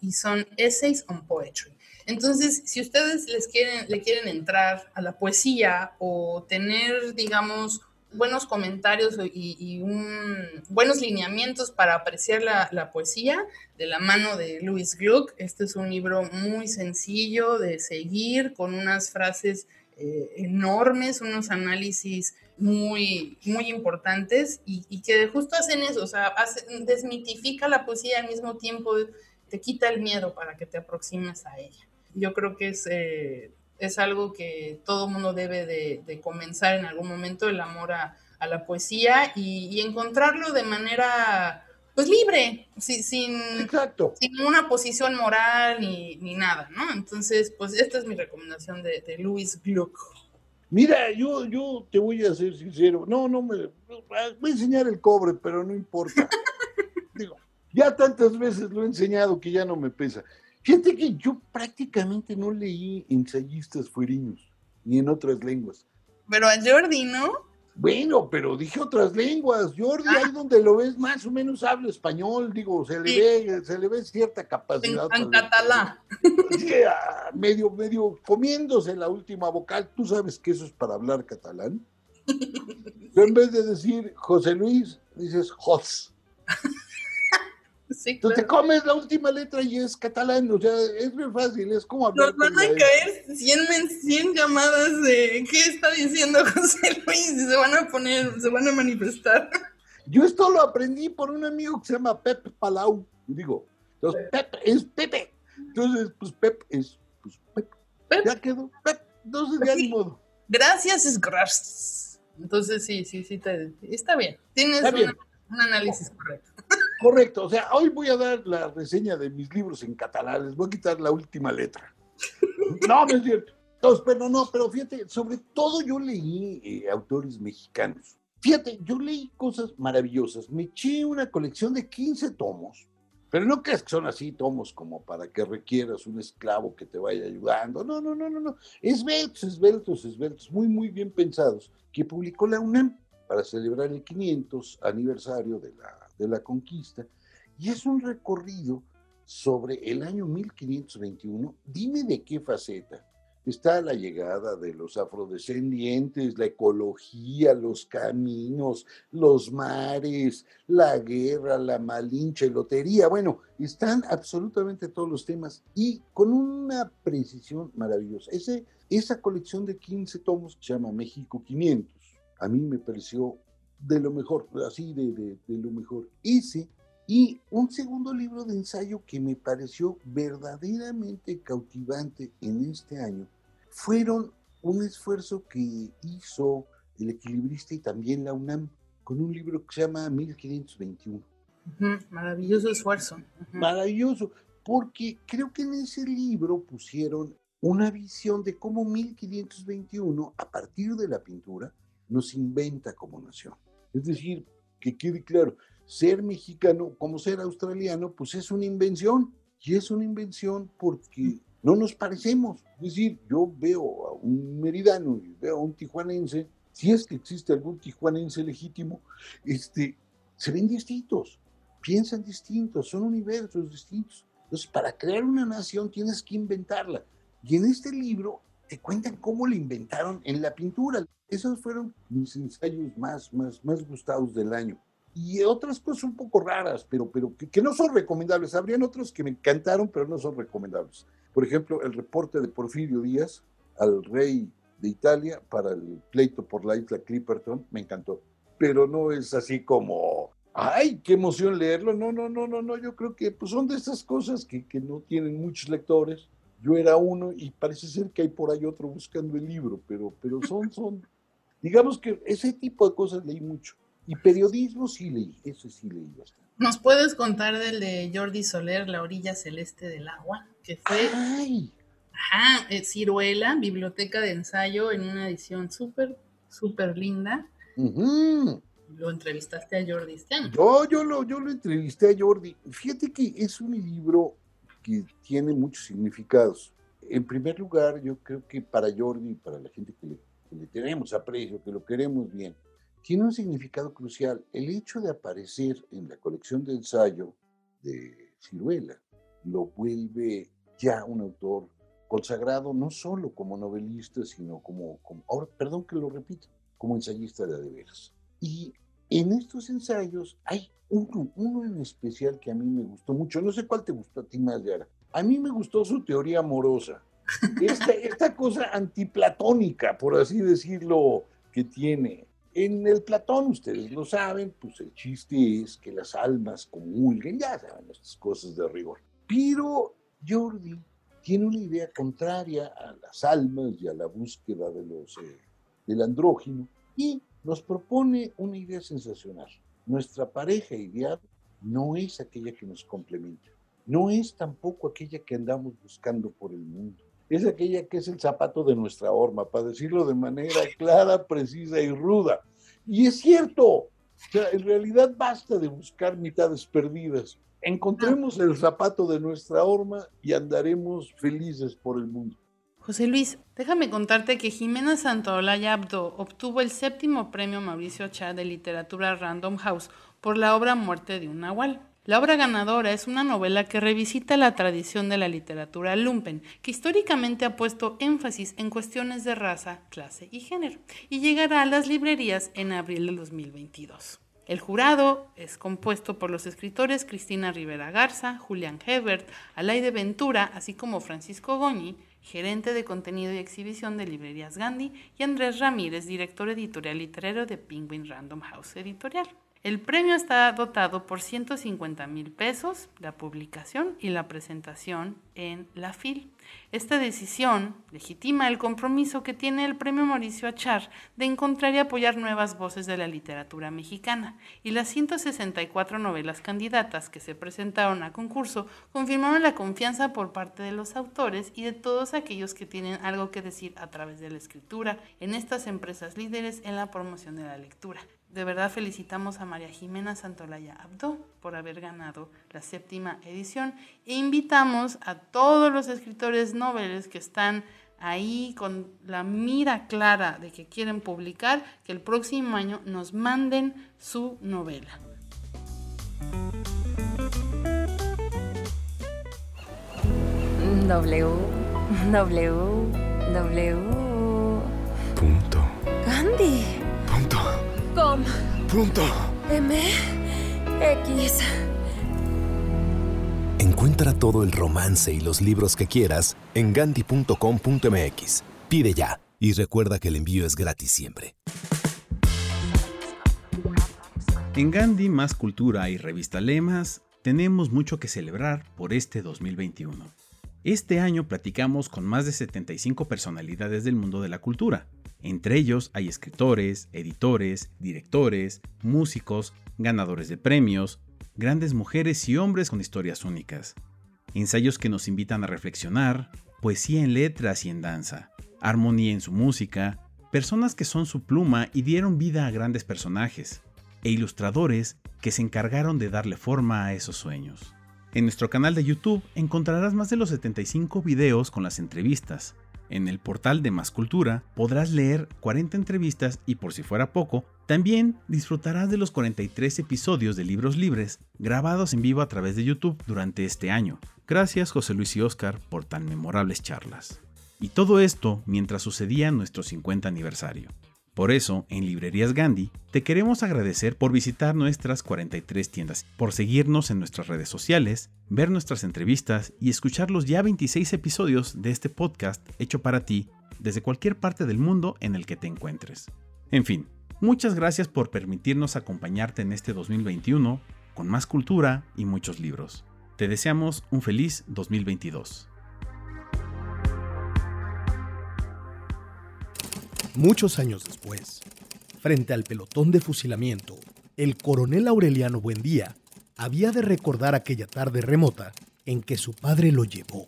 y son Essays on Poetry. Entonces, si ustedes les quieren, le quieren entrar a la poesía o tener, digamos, buenos comentarios y, buenos lineamientos para apreciar la, poesía de la mano de Louis Gluck. Este es un libro muy sencillo de seguir, con unas frases eh, enormes, unos análisis muy, muy importantes y, que justo hacen eso, o sea, desmitifica la poesía al mismo tiempo, te quita el miedo para que te aproximes a ella. Yo creo que es, eh, es algo que todo mundo debe de, comenzar en algún momento, el amor a, la poesía y, encontrarlo de manera pues libre, sin, sin una posición moral ni, ni, nada, ¿no? Entonces, pues esta es mi recomendación de, de Louis Gluck.
Mira, yo, yo te voy a ser sincero. No, no me. Voy a enseñar el cobre, pero no importa. Digo, ya tantas veces lo he enseñado que ya no me pesa. Fíjate que yo prácticamente no leí ensayistas fuerinos, ni en otras lenguas.
Pero a Jordi, ¿no?
Bueno, pero dije otras lenguas. Jordi, ahí ah. donde lo ves, más o menos habla español, digo, se le ve, se le ve cierta capacidad.
En, catalán.
medio, medio comiéndose la última vocal. Tú sabes que eso es para hablar catalán. en vez de decir José Luis, dices Jos. Sí, te comes la última letra y es catalán, o sea, es muy fácil, es como
hablar. Nos van a caer 100, llamadas de qué está diciendo José Luis y se van a poner, se van a manifestar.
Yo esto lo aprendí por un amigo que se llama Pepe Palau, digo, entonces Pepe es Pepe, entonces pues Pepe es pues Pepe, ya quedó, Pepe, entonces ya ni modo.
Gracias es gracias. Entonces sí, sí, sí, está bien, tienes un análisis correcto.
Correcto, o sea, hoy voy a dar la reseña de mis libros en catalán, les voy a quitar la última letra. No, no es cierto. Entonces, pero no, pero fíjate, sobre todo yo leí eh, autores mexicanos. Fíjate, yo leí cosas maravillosas. Me eché una colección de 15 tomos, pero no creas que son así tomos como para que requieras un esclavo que te vaya ayudando. No, no, no, no, no. Esbeltos, esbeltos, esbeltos, muy, muy bien pensados, que publicó la UNAM para celebrar el 500 aniversario de la, de la conquista. Y es un recorrido sobre el año 1521. Dime de qué faceta está la llegada de los afrodescendientes, la ecología, los caminos, los mares, la guerra, la malincha, lotería. Bueno, están absolutamente todos los temas y con una precisión maravillosa. Ese, esa colección de 15 tomos se llama México 500. A mí me pareció de lo mejor, así de, de, de lo mejor. Ese y un segundo libro de ensayo que me pareció verdaderamente cautivante en este año fueron un esfuerzo que hizo el equilibrista y también la UNAM con un libro que se llama 1521.
Maravilloso esfuerzo.
Maravilloso, porque creo que en ese libro pusieron una visión de cómo 1521, a partir de la pintura, nos inventa como nación. Es decir, que quede claro, ser mexicano como ser australiano, pues es una invención. Y es una invención porque no nos parecemos. Es decir, yo veo a un meridano y veo a un tijuanense, si es que existe algún tijuanense legítimo, este, se ven distintos, piensan distintos, son universos distintos. Entonces, para crear una nación tienes que inventarla. Y en este libro te cuentan cómo la inventaron en la pintura. Esos fueron mis ensayos más, más, más gustados del año. Y otras cosas un poco raras, pero, pero que, que no son recomendables. Habrían otros que me encantaron, pero no son recomendables. Por ejemplo, el reporte de Porfirio Díaz al rey de Italia para el pleito por la isla Clipperton, me encantó. Pero no es así como, ay, qué emoción leerlo. No, no, no, no, no. Yo creo que pues, son de esas cosas que, que no tienen muchos lectores. Yo era uno y parece ser que hay por ahí otro buscando el libro, pero, pero son, son, digamos que ese tipo de cosas leí mucho. Y periodismo sí leí, eso sí leí bastante.
¿Nos puedes contar del de Jordi Soler, La orilla celeste del agua? Que fue
¡Ay!
ajá, eh, Ciruela, biblioteca de ensayo, en una edición súper, súper linda. Lo entrevistaste a Jordi año.
Yo, yo, lo, yo lo entrevisté a Jordi. Fíjate que es un libro que tiene muchos significados. En primer lugar, yo creo que para Jordi para la gente que le, que le tenemos aprecio, que lo queremos bien, tiene un significado crucial. El hecho de aparecer en la colección de ensayo de Ciruela lo vuelve ya un autor consagrado no solo como novelista, sino como, como ahora, perdón que lo repito, como ensayista de de veras. Y en estos ensayos hay uno, uno en especial que a mí me gustó mucho. No sé cuál te gustó a ti más, Yara. A mí me gustó su teoría amorosa. Esta, esta cosa antiplatónica, por así decirlo, que tiene. En el Platón, ustedes lo saben, pues el chiste es que las almas comulguen, ya saben estas cosas de rigor. Pero Jordi tiene una idea contraria a las almas y a la búsqueda de los, eh, del andrógino y nos propone una idea sensacional. Nuestra pareja ideal no es aquella que nos complementa, no es tampoco aquella que andamos buscando por el mundo, es aquella que es el zapato de nuestra horma, para decirlo de manera clara, precisa y ruda. Y es cierto, o sea, en realidad basta de buscar mitades perdidas. Encontremos el zapato de nuestra horma y andaremos felices por el mundo.
José Luis, déjame contarte que Jimena Santaolalla Abdo obtuvo el séptimo premio Mauricio Chá de literatura Random House por la obra Muerte de un Nahual. La obra ganadora es una novela que revisita la tradición de la literatura lumpen, que históricamente ha puesto énfasis en cuestiones de raza, clase y género, y llegará a las librerías en abril de 2022. El jurado es compuesto por los escritores Cristina Rivera Garza, Julián Hebert, Alaide Ventura, así como Francisco Goñi, gerente de contenido y exhibición de Librerías Gandhi, y Andrés Ramírez, director editorial literario de Penguin Random House Editorial. El premio está dotado por 150 mil pesos, la publicación y la presentación en la FIL. Esta decisión legitima el compromiso que tiene el premio Mauricio Achar de encontrar y apoyar nuevas voces de la literatura mexicana, y las 164 novelas candidatas que se presentaron a concurso confirmaron la confianza por parte de los autores y de todos aquellos que tienen algo que decir a través de la escritura en estas empresas líderes en la promoción de la lectura. De verdad felicitamos a María Jimena Santolaya Abdo por haber ganado la séptima edición e invitamos a todos los escritores noveles que están ahí con la mira clara de que quieren publicar, que el próximo año nos manden su novela.
W, W, W.
Punto.
Gandhi. Com.
Punto.
M. X.
Encuentra todo el romance y los libros que quieras en gandhi.com.mx. Pide ya y recuerda que el envío es gratis siempre.
En Gandhi Más Cultura y Revista Lemas tenemos mucho que celebrar por este 2021. Este año platicamos con más de 75 personalidades del mundo de la cultura. Entre ellos hay escritores, editores, directores, músicos, ganadores de premios, grandes mujeres y hombres con historias únicas. Ensayos que nos invitan a reflexionar, poesía en letras y en danza, armonía en su música, personas que son su pluma y dieron vida a grandes personajes, e ilustradores que se encargaron de darle forma a esos sueños. En nuestro canal de YouTube encontrarás más de los 75 videos con las entrevistas. En el portal de Más Cultura podrás leer 40 entrevistas y por si fuera poco, también disfrutarás de los 43 episodios de Libros Libres grabados en vivo a través de YouTube durante este año. Gracias José Luis y Oscar por tan memorables charlas. Y todo esto mientras sucedía nuestro 50 aniversario. Por eso, en Librerías Gandhi, te queremos agradecer por visitar nuestras 43 tiendas, por seguirnos en nuestras redes sociales, ver nuestras entrevistas y escuchar los ya 26 episodios de este podcast hecho para ti desde cualquier parte del mundo en el que te encuentres. En fin, muchas gracias por permitirnos acompañarte en este 2021 con más cultura y muchos libros. Te deseamos un feliz 2022.
Muchos años después, frente al pelotón de fusilamiento, el coronel Aureliano Buendía había de recordar aquella tarde remota en que su padre lo llevó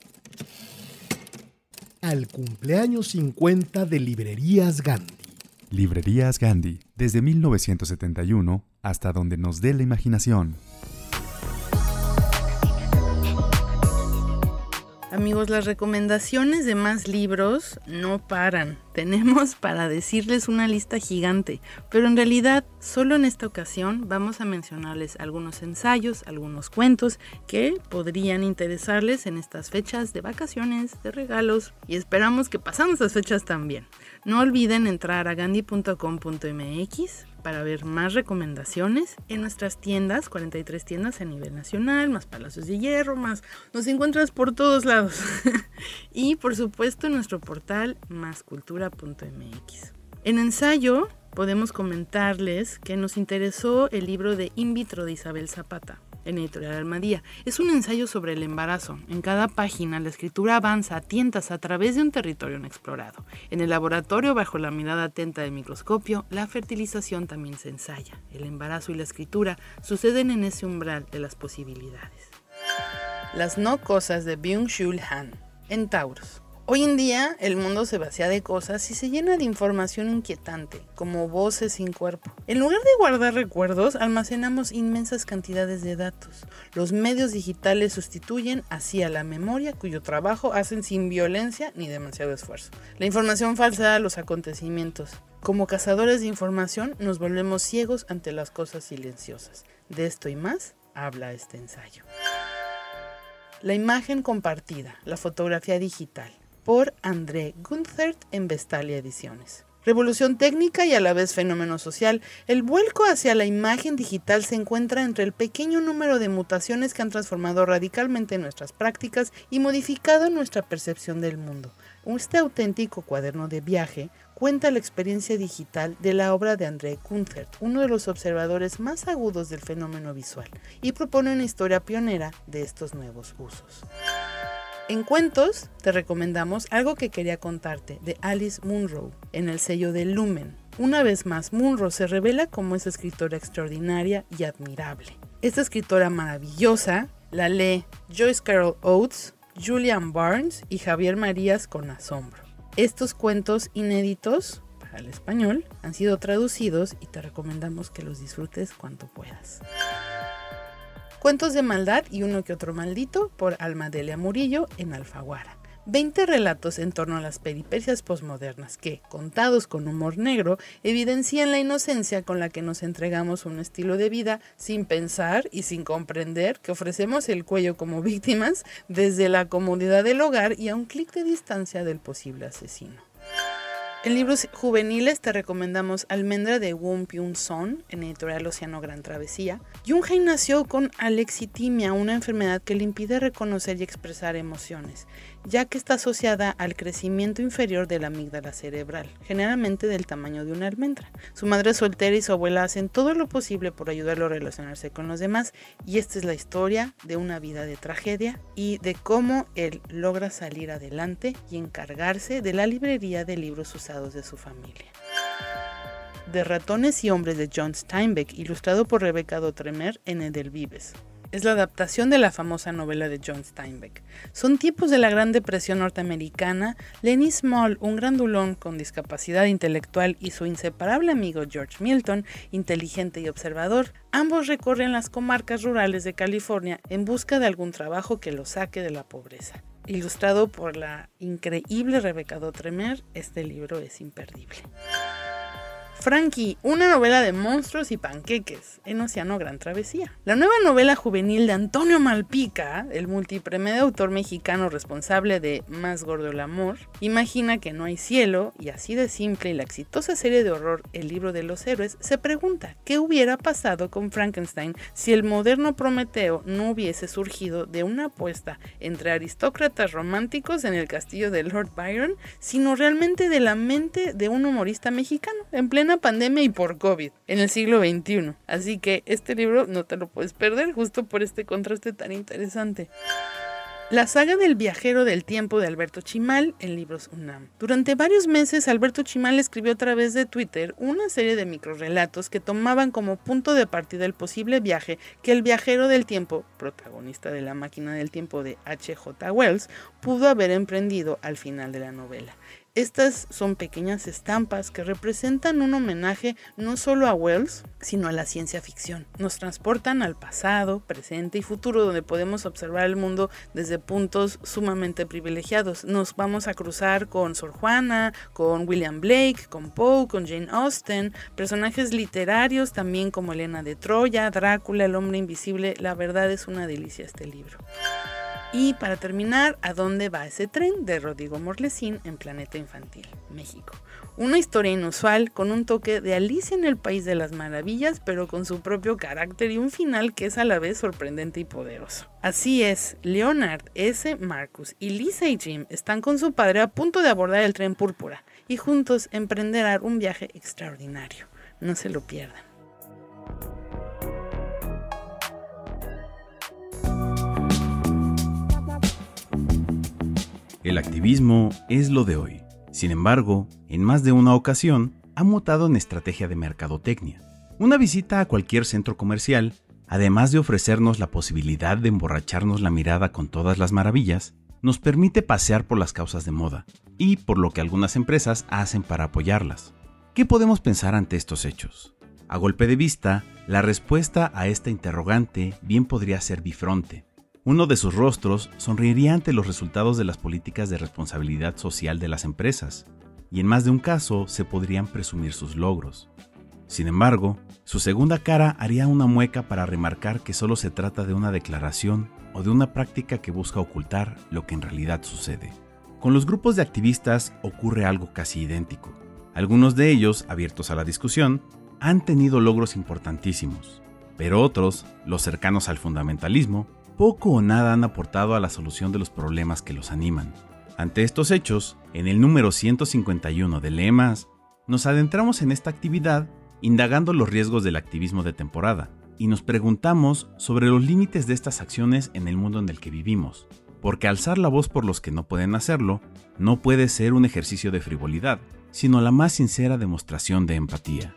al cumpleaños 50 de Librerías Gandhi.
Librerías Gandhi, desde 1971 hasta donde nos dé la imaginación.
Amigos, las recomendaciones de más libros no paran. Tenemos para decirles una lista gigante, pero en realidad solo en esta ocasión vamos a mencionarles algunos ensayos, algunos cuentos que podrían interesarles en estas fechas de vacaciones, de regalos y esperamos que pasamos esas fechas también. No olviden entrar a gandhi.com.mx para ver más recomendaciones en nuestras tiendas, 43 tiendas a nivel nacional, más Palacios de Hierro, más nos encuentras por todos lados. y por supuesto en nuestro portal máscultura.mx. En ensayo podemos comentarles que nos interesó el libro de In vitro de Isabel Zapata en Editorial Almadía. Es un ensayo sobre el embarazo. En cada página la escritura avanza a tientas a través de un territorio inexplorado. En el laboratorio, bajo la mirada atenta del microscopio, la fertilización también se ensaya. El embarazo y la escritura suceden en ese umbral de las posibilidades. Las no cosas de Byung-Chul Han, en Taurus. Hoy en día el mundo se vacía de cosas y se llena de información inquietante, como voces sin cuerpo. En lugar de guardar recuerdos, almacenamos inmensas cantidades de datos. Los medios digitales sustituyen así a la memoria cuyo trabajo hacen sin violencia ni demasiado esfuerzo. La información falsa a los acontecimientos. Como cazadores de información nos volvemos ciegos ante las cosas silenciosas. De esto y más habla este ensayo. La imagen compartida, la fotografía digital por André Gunthert en Vestalia Ediciones. Revolución técnica y a la vez fenómeno social, el vuelco hacia la imagen digital se encuentra entre el pequeño número de mutaciones que han transformado radicalmente nuestras prácticas y modificado nuestra percepción del mundo. Este auténtico cuaderno de viaje cuenta la experiencia digital de la obra de André Kunthert, uno de los observadores más agudos del fenómeno visual, y propone una historia pionera de estos nuevos usos. En cuentos te recomendamos algo que quería contarte de Alice Munro en el sello de Lumen. Una vez más, Munro se revela como esa escritora extraordinaria y admirable. Esta escritora maravillosa la lee Joyce Carol Oates, Julian Barnes y Javier Marías con asombro. Estos cuentos inéditos para el español han sido traducidos y te recomendamos que los disfrutes cuanto puedas. Cuentos de maldad y uno que otro maldito por Almadelia Murillo en Alfaguara. 20 relatos en torno a las peripecias posmodernas que, contados con humor negro, evidencian la inocencia con la que nos entregamos un estilo de vida sin pensar y sin comprender que ofrecemos el cuello como víctimas desde la comodidad del hogar y a un clic de distancia del posible asesino. En libros juveniles te recomendamos Almendra de Wong Pyun Son, en editorial Océano Gran Travesía. Yunhei nació con alexitimia, una enfermedad que le impide reconocer y expresar emociones ya que está asociada al crecimiento inferior de la amígdala cerebral, generalmente del tamaño de una almendra. Su madre soltera y su abuela hacen todo lo posible por ayudarlo a relacionarse con los demás y esta es la historia de una vida de tragedia y de cómo él logra salir adelante y encargarse de la librería de libros usados de su familia. De ratones y hombres de John Steinbeck, ilustrado por Rebecca Dotremer en Edelvives es la adaptación de la famosa novela de John Steinbeck. Son tiempos de la Gran Depresión norteamericana. Lenny Small, un grandulón con discapacidad intelectual, y su inseparable amigo George Milton, inteligente y observador, ambos recorren las comarcas rurales de California en busca de algún trabajo que los saque de la pobreza. Ilustrado por la increíble Rebecca Dotremer, este libro es imperdible. Frankie, una novela de monstruos y panqueques en Océano Gran Travesía. La nueva novela juvenil de Antonio Malpica, el multipremiado autor mexicano responsable de Más gordo el amor, imagina que no hay cielo y así de simple y la exitosa serie de horror El libro de los héroes se pregunta qué hubiera pasado con Frankenstein si el moderno Prometeo no hubiese surgido de una apuesta entre aristócratas románticos en el castillo de Lord Byron, sino realmente de la mente de un humorista mexicano en plena pandemia y por COVID en el siglo XXI. Así que este libro no te lo puedes perder justo por este contraste tan interesante. La saga del viajero del tiempo de Alberto Chimal en libros UNAM. Durante varios meses Alberto Chimal escribió a través de Twitter una serie de microrelatos que tomaban como punto de partida el posible viaje que el viajero del tiempo, protagonista de la máquina del tiempo de H.J. Wells, pudo haber emprendido al final de la novela. Estas son pequeñas estampas que representan un homenaje no solo a Wells, sino a la ciencia ficción. Nos transportan al pasado, presente y futuro donde podemos observar el mundo desde puntos sumamente privilegiados. Nos vamos a cruzar con Sor Juana, con William Blake, con Poe, con Jane Austen, personajes literarios también como Elena de Troya, Drácula, el hombre invisible. La verdad es una delicia este libro. Y para terminar, ¿a dónde va ese tren? de Rodrigo Morlesín en Planeta Infantil, México. Una historia inusual con un toque de Alicia en el País de las Maravillas, pero con su propio carácter y un final que es a la vez sorprendente y poderoso. Así es, Leonard, S. Marcus y Lisa y Jim están con su padre a punto de abordar el tren púrpura y juntos emprenderán un viaje extraordinario. No se lo pierdan.
El activismo es lo de hoy. Sin embargo, en más de una ocasión, ha mutado en estrategia de mercadotecnia. Una visita a cualquier centro comercial, además de ofrecernos la posibilidad de emborracharnos la mirada con todas las maravillas, nos permite pasear por las causas de moda y por lo que algunas empresas hacen para apoyarlas. ¿Qué podemos pensar ante estos hechos? A golpe de vista, la respuesta a esta interrogante bien podría ser bifronte. Uno de sus rostros sonreiría ante los resultados de las políticas de responsabilidad social de las empresas, y en más de un caso se podrían presumir sus logros. Sin embargo, su segunda cara haría una mueca para remarcar que solo se trata de una declaración o de una práctica que busca ocultar lo que en realidad sucede. Con los grupos de activistas ocurre algo casi idéntico. Algunos de ellos, abiertos a la discusión, han tenido logros importantísimos, pero otros, los cercanos al fundamentalismo, poco o nada han aportado a la solución de los problemas que los animan. Ante estos hechos, en el número 151 de Lemas, nos adentramos en esta actividad indagando los riesgos del activismo de temporada y nos preguntamos sobre los límites de estas acciones en el mundo en el que vivimos. porque alzar la voz por los que no pueden hacerlo no puede ser un ejercicio de frivolidad, sino la más sincera demostración de empatía.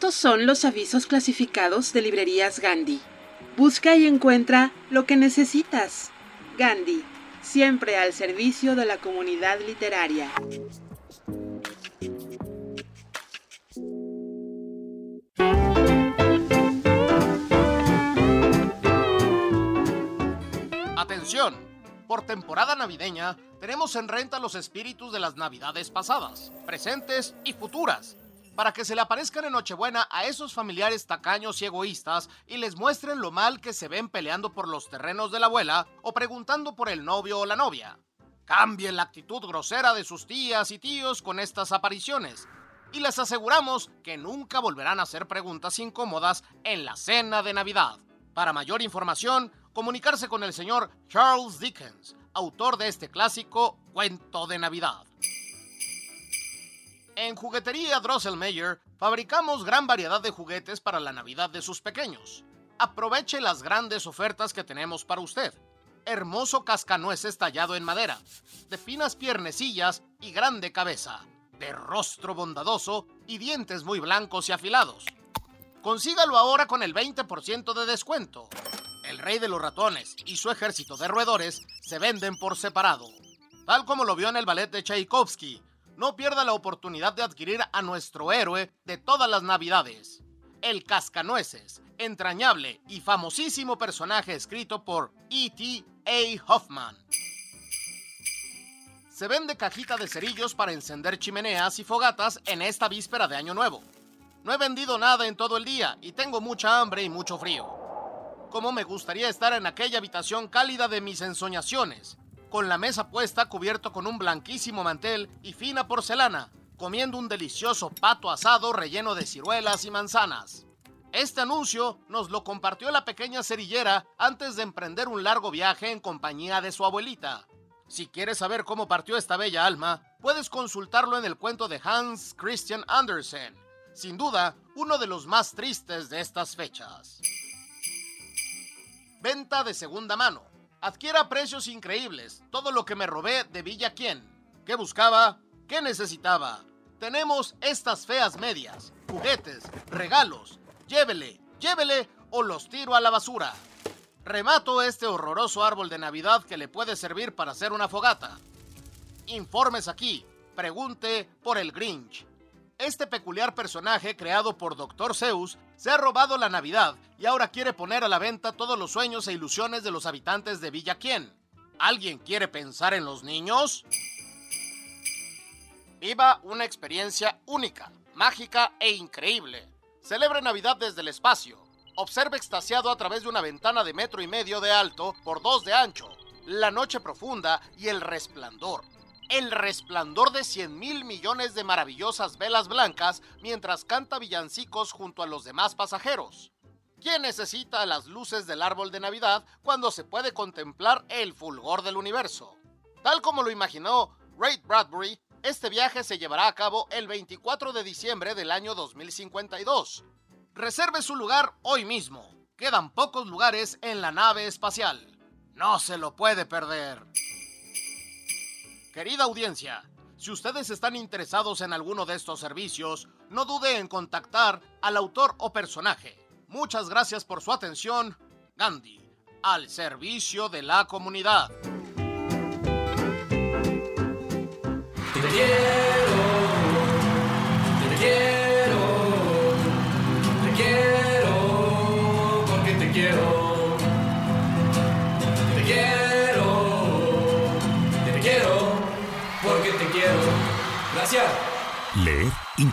Estos son los avisos clasificados de librerías Gandhi. Busca y encuentra lo que necesitas. Gandhi, siempre al servicio de la comunidad literaria.
Atención, por temporada navideña tenemos en renta los espíritus de las navidades pasadas, presentes y futuras para que se le aparezcan en Nochebuena a esos familiares tacaños y egoístas y les muestren lo mal que se ven peleando por los terrenos de la abuela o preguntando por el novio o la novia. Cambien la actitud grosera de sus tías y tíos con estas apariciones y les aseguramos que nunca volverán a hacer preguntas incómodas en la cena de Navidad. Para mayor información, comunicarse con el señor Charles Dickens, autor de este clásico Cuento de Navidad. En Juguetería Drosselmeyer fabricamos gran variedad de juguetes para la Navidad de sus pequeños. Aproveche las grandes ofertas que tenemos para usted. Hermoso cascanueces tallado en madera, de finas piernecillas y grande cabeza, de rostro bondadoso y dientes muy blancos y afilados. Consígalo ahora con el 20% de descuento. El rey de los ratones y su ejército de roedores se venden por separado, tal como lo vio en el ballet de Tchaikovsky no pierda la oportunidad de adquirir a nuestro héroe de todas las navidades, el Cascanueces, entrañable y famosísimo personaje escrito por E.T. A. Hoffman. Se vende cajita de cerillos para encender chimeneas y fogatas en esta víspera de Año Nuevo. No he vendido nada en todo el día y tengo mucha hambre y mucho frío. Cómo me gustaría estar en aquella habitación cálida de mis ensoñaciones, con la mesa puesta cubierto con un blanquísimo mantel y fina porcelana, comiendo un delicioso pato asado relleno de ciruelas y manzanas. Este anuncio nos lo compartió la pequeña cerillera antes de emprender un largo viaje en compañía de su abuelita. Si quieres saber cómo partió esta bella alma, puedes consultarlo en el cuento de Hans Christian Andersen, sin duda uno de los más tristes de estas fechas. Venta de segunda mano. Adquiera precios increíbles todo lo que me robé de Villa Quien. ¿Qué buscaba? ¿Qué necesitaba? Tenemos estas feas medias, juguetes, regalos. Llévele, llévele o los tiro a la basura. Remato este horroroso árbol de Navidad que le puede servir para hacer una fogata. Informes aquí. Pregunte por el Grinch. Este peculiar personaje creado por Dr. Zeus se ha robado la Navidad y ahora quiere poner a la venta todos los sueños e ilusiones de los habitantes de Villa Quien. ¿Alguien quiere pensar en los niños? Viva una experiencia única, mágica e increíble. Celebre Navidad desde el espacio. Observe extasiado a través de una ventana de metro y medio de alto por dos de ancho, la noche profunda y el resplandor el resplandor de 100 mil millones de maravillosas velas blancas mientras canta villancicos junto a los demás pasajeros. ¿Quién necesita las luces del árbol de Navidad cuando se puede contemplar el fulgor del universo? Tal como lo imaginó Ray Bradbury, este viaje se llevará a cabo el 24 de diciembre del año 2052. Reserve su lugar hoy mismo. Quedan pocos lugares en la nave espacial. No se lo puede perder. Querida audiencia, si ustedes están interesados en alguno de estos servicios, no dude en contactar al autor o personaje. Muchas gracias por su atención. Gandhi, al servicio de la comunidad.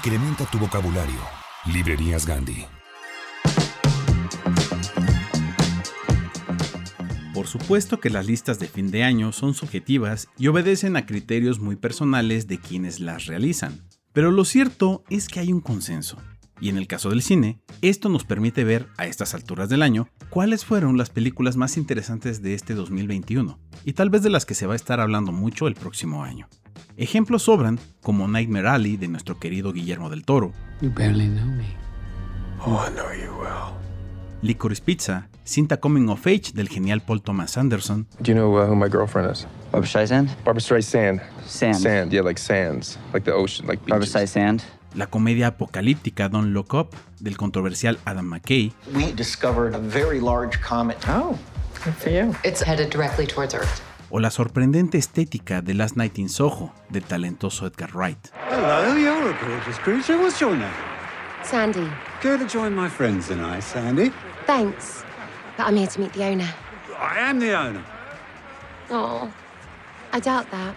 Incrementa tu vocabulario. Librerías Gandhi.
Por supuesto que las listas de fin de año son subjetivas y obedecen a criterios muy personales de quienes las realizan. Pero lo cierto es que hay un consenso. Y en el caso del cine, esto nos permite ver a estas alturas del año cuáles fueron las películas más interesantes de este 2021 y tal vez de las que se va a estar hablando mucho el próximo año. Ejemplos sobran como Nightmare Alley de nuestro querido Guillermo del Toro,
You barely know me. Oh, I know you will.
Licorice Pizza, cinta coming of age del genial Paul Thomas Anderson.
Do you know uh, who my girlfriend is?
Barbara Streisand?
Barbara Streisand.
Sand.
Sand, yeah, like sands, like the ocean, like
Barbara
beaches.
Streisand?
La comedia apocalíptica Don't Look Up del controversial Adam McKay.
We discovered a very large comet.
Oh, good for you. It's headed directly towards Earth.
O la sorprendente estética de Last Night in Soho del talentoso Edgar Wright.
Hello, you're a gorgeous creature. What's your name?
Sandy.
Care to join my friends tonight, Sandy?
Thanks. But I'm here to meet the owner.
I am the owner.
Oh, I doubt that.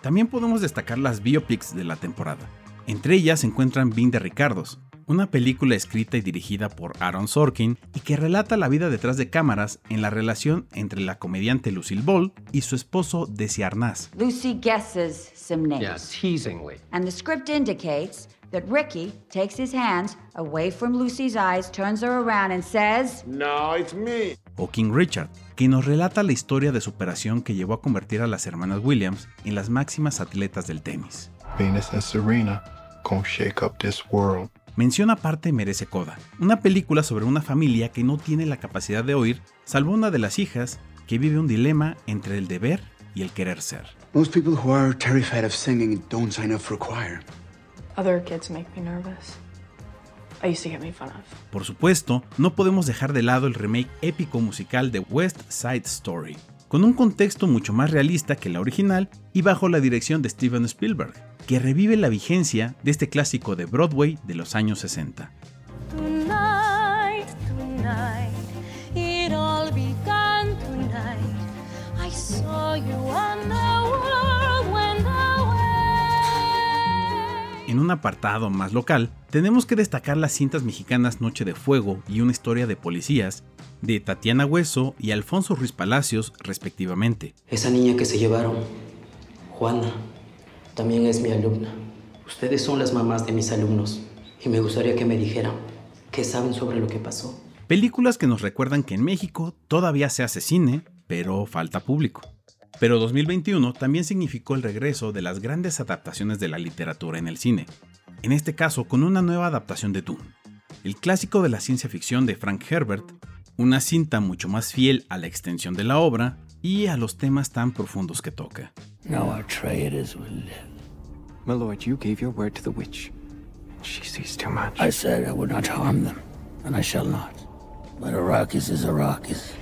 También podemos destacar las biopics de la temporada. Entre ellas se encuentran Bean de Ricardos, una película escrita y dirigida por Aaron Sorkin y que relata la vida detrás de cámaras en la relación entre la comediante Lucille Ball y su esposo Desi Arnaz.
Lucy guesses some names.
Yeah, teasingly.
And the script indicates that Ricky takes his hands away from Lucy's eyes, turns her around, and says,
No, it's me.
O King Richard, que nos relata la historia de superación que llevó a convertir a las hermanas Williams en las máximas atletas del tenis.
Venus and Serena gonna shake up this world.
Mención aparte merece Coda, una película sobre una familia que no tiene la capacidad de oír, salvo una de las hijas que vive un dilema entre el deber y el querer ser.
Most people who are terrified of singing don't sign up for choir.
Other kids make me nervous. I used to get made fun of.
Por supuesto, no podemos dejar de lado el remake épico musical de West Side Story, con un contexto mucho más realista que la original y bajo la dirección de Steven Spielberg, que revive la vigencia de este clásico de Broadway de los años 60.
Tonight, tonight,
En un apartado más local, tenemos que destacar las cintas mexicanas Noche de Fuego y una historia de policías de Tatiana Hueso y Alfonso Ruiz Palacios, respectivamente.
Esa niña que se llevaron, Juana, también es mi alumna. Ustedes son las mamás de mis alumnos y me gustaría que me dijeran qué saben sobre lo que pasó.
Películas que nos recuerdan que en México todavía se hace cine, pero falta público. Pero 2021 también significó el regreso de las grandes adaptaciones de la literatura en el cine, en este caso con una nueva adaptación de Dune, el clásico de la ciencia ficción de Frank Herbert, una cinta mucho más fiel a la extensión de la obra y a los temas tan profundos que toca.
Now our traitors will live.
My lord, you gave your word to the witch. She sees too much.
I said I would not harm them, and I shall not. But Arrakis is Arrakis,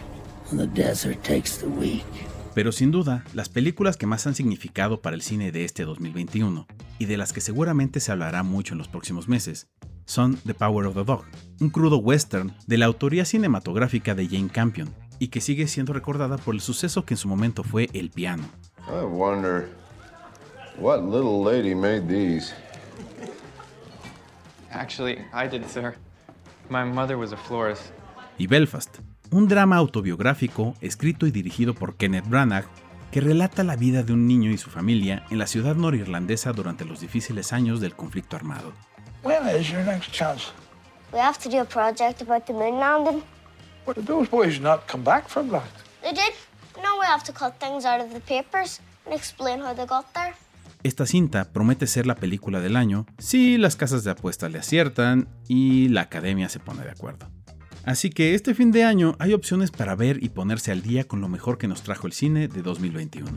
and the desert takes the weak.
Pero sin duda, las películas que más han significado para el cine de este 2021, y de las que seguramente se hablará mucho en los próximos meses, son The Power of the Dog, un crudo western de la autoría cinematográfica de Jane Campion, y que sigue siendo recordada por el suceso que en su momento fue El Piano.
I wonder what little lady made these.
Actually, I did, sir. My mother was a florist.
Y Belfast, un drama autobiográfico escrito y dirigido por Kenneth Branagh que relata la vida de un niño y su familia en la ciudad norirlandesa durante los difíciles años del conflicto armado.
When is your next chance?
We have to do a project about the moon landing.
Did those boys not come back from that?
They did. Now we have to cut things out of the papers and explain how they got there.
Esta cinta promete ser la película del año si las casas de apuestas le aciertan y la academia se pone de acuerdo. Así que este fin de año hay opciones para ver y ponerse al día con lo mejor que nos trajo el cine de 2021.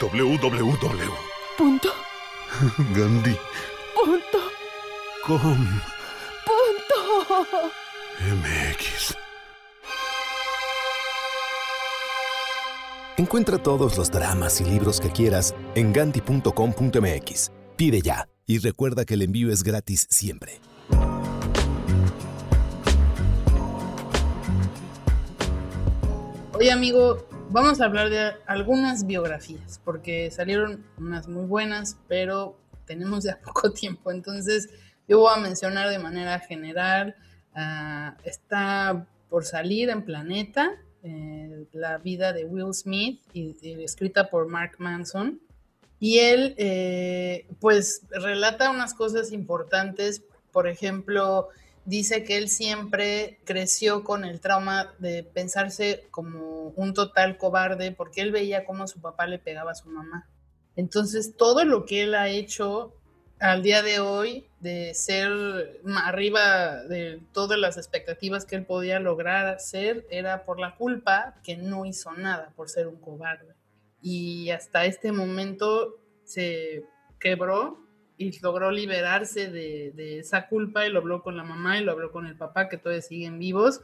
www.
Punto.
Gandhi.
Punto.
Com.
Punto.
MX. Encuentra todos los dramas y libros que quieras en ganti.com.mx. Pide ya y recuerda que el envío es gratis siempre.
Oye amigo, vamos a hablar de algunas biografías, porque salieron unas muy buenas, pero tenemos ya poco tiempo, entonces yo voy a mencionar de manera general, uh, está por salir en Planeta, eh, la vida de Will Smith, escrita por Mark Manson, y él eh, pues relata unas cosas importantes, por ejemplo, dice que él siempre creció con el trauma de pensarse como un total cobarde porque él veía cómo su papá le pegaba a su mamá. Entonces, todo lo que él ha hecho al día de hoy de ser arriba de todas las expectativas que él podía lograr ser era por la culpa que no hizo nada, por ser un cobarde. Y hasta este momento se quebró y logró liberarse de, de, esa culpa y lo habló con la mamá y lo habló con el papá, que todavía siguen vivos.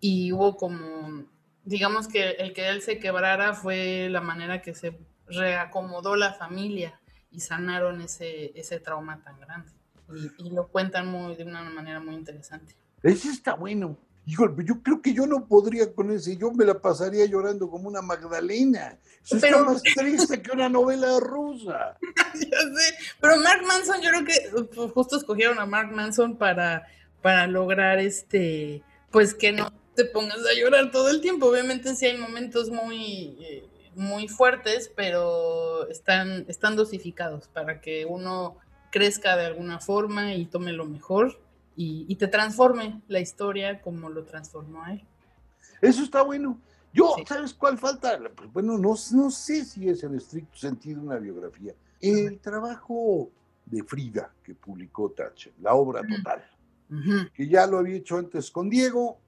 Y hubo como, digamos que el que él se quebrara fue la manera que se reacomodó la familia y sanaron ese, ese trauma tan grande. Y, y lo cuentan muy, de una manera muy interesante.
Ese está bueno. Híjole, yo creo que yo no podría con ese, yo me la pasaría llorando como una Magdalena. Eso pero, está más triste que una novela rusa.
ya sé, pero Mark Manson, yo creo que pues, justo escogieron a Mark Manson para, para lograr este, pues que no te pongas a llorar todo el tiempo. Obviamente sí hay momentos muy, eh, muy fuertes, pero están, están dosificados para que uno crezca de alguna forma y tome lo mejor y, y, te transforme la historia como lo transformó a él.
Eso está bueno. Yo, sí. ¿sabes cuál falta? Bueno, no, no sé si es en estricto sentido una biografía. El trabajo de Frida que publicó Thatcher, la obra total, uh -huh. que ya lo había hecho antes con Diego,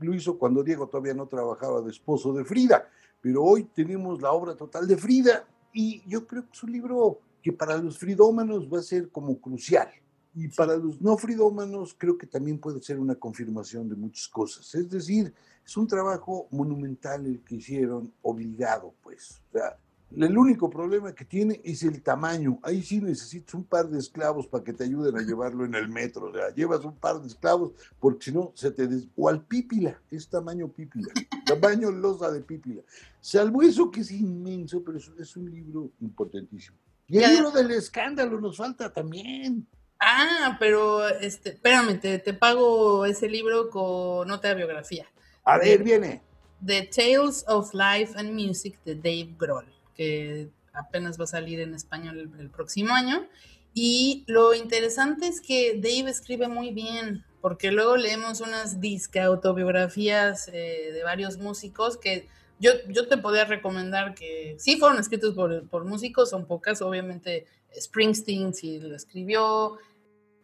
lo hizo cuando Diego todavía no trabajaba de esposo de Frida, pero hoy tenemos la obra total de Frida y yo creo que es un libro que para los fridómanos va a ser como crucial. Y para los no fridómanos creo que también puede ser una confirmación de muchas cosas. Es decir, es un trabajo monumental el que hicieron, obligado, pues. O sea, el único problema que tiene es el tamaño. Ahí sí necesitas un par de esclavos para que te ayuden a llevarlo en el metro. O sea, llevas un par de esclavos porque si no se te des... O al pípila, es tamaño pípila, tamaño losa de pípila. Salvo eso que es inmenso, pero es, es un libro importantísimo. Y el libro del escándalo nos falta también.
Ah, pero este, espérame, te, te pago ese libro con nota de biografía.
A ver, viene.
The Tales of Life and Music de Dave Grohl, que apenas va a salir en español el, el, próximo año. Y lo interesante es que Dave escribe muy bien, porque luego leemos unas disque autobiografías eh, de varios músicos que yo, yo te podría recomendar que sí fueron escritos por, por músicos, son pocas, obviamente Springsteen sí lo escribió,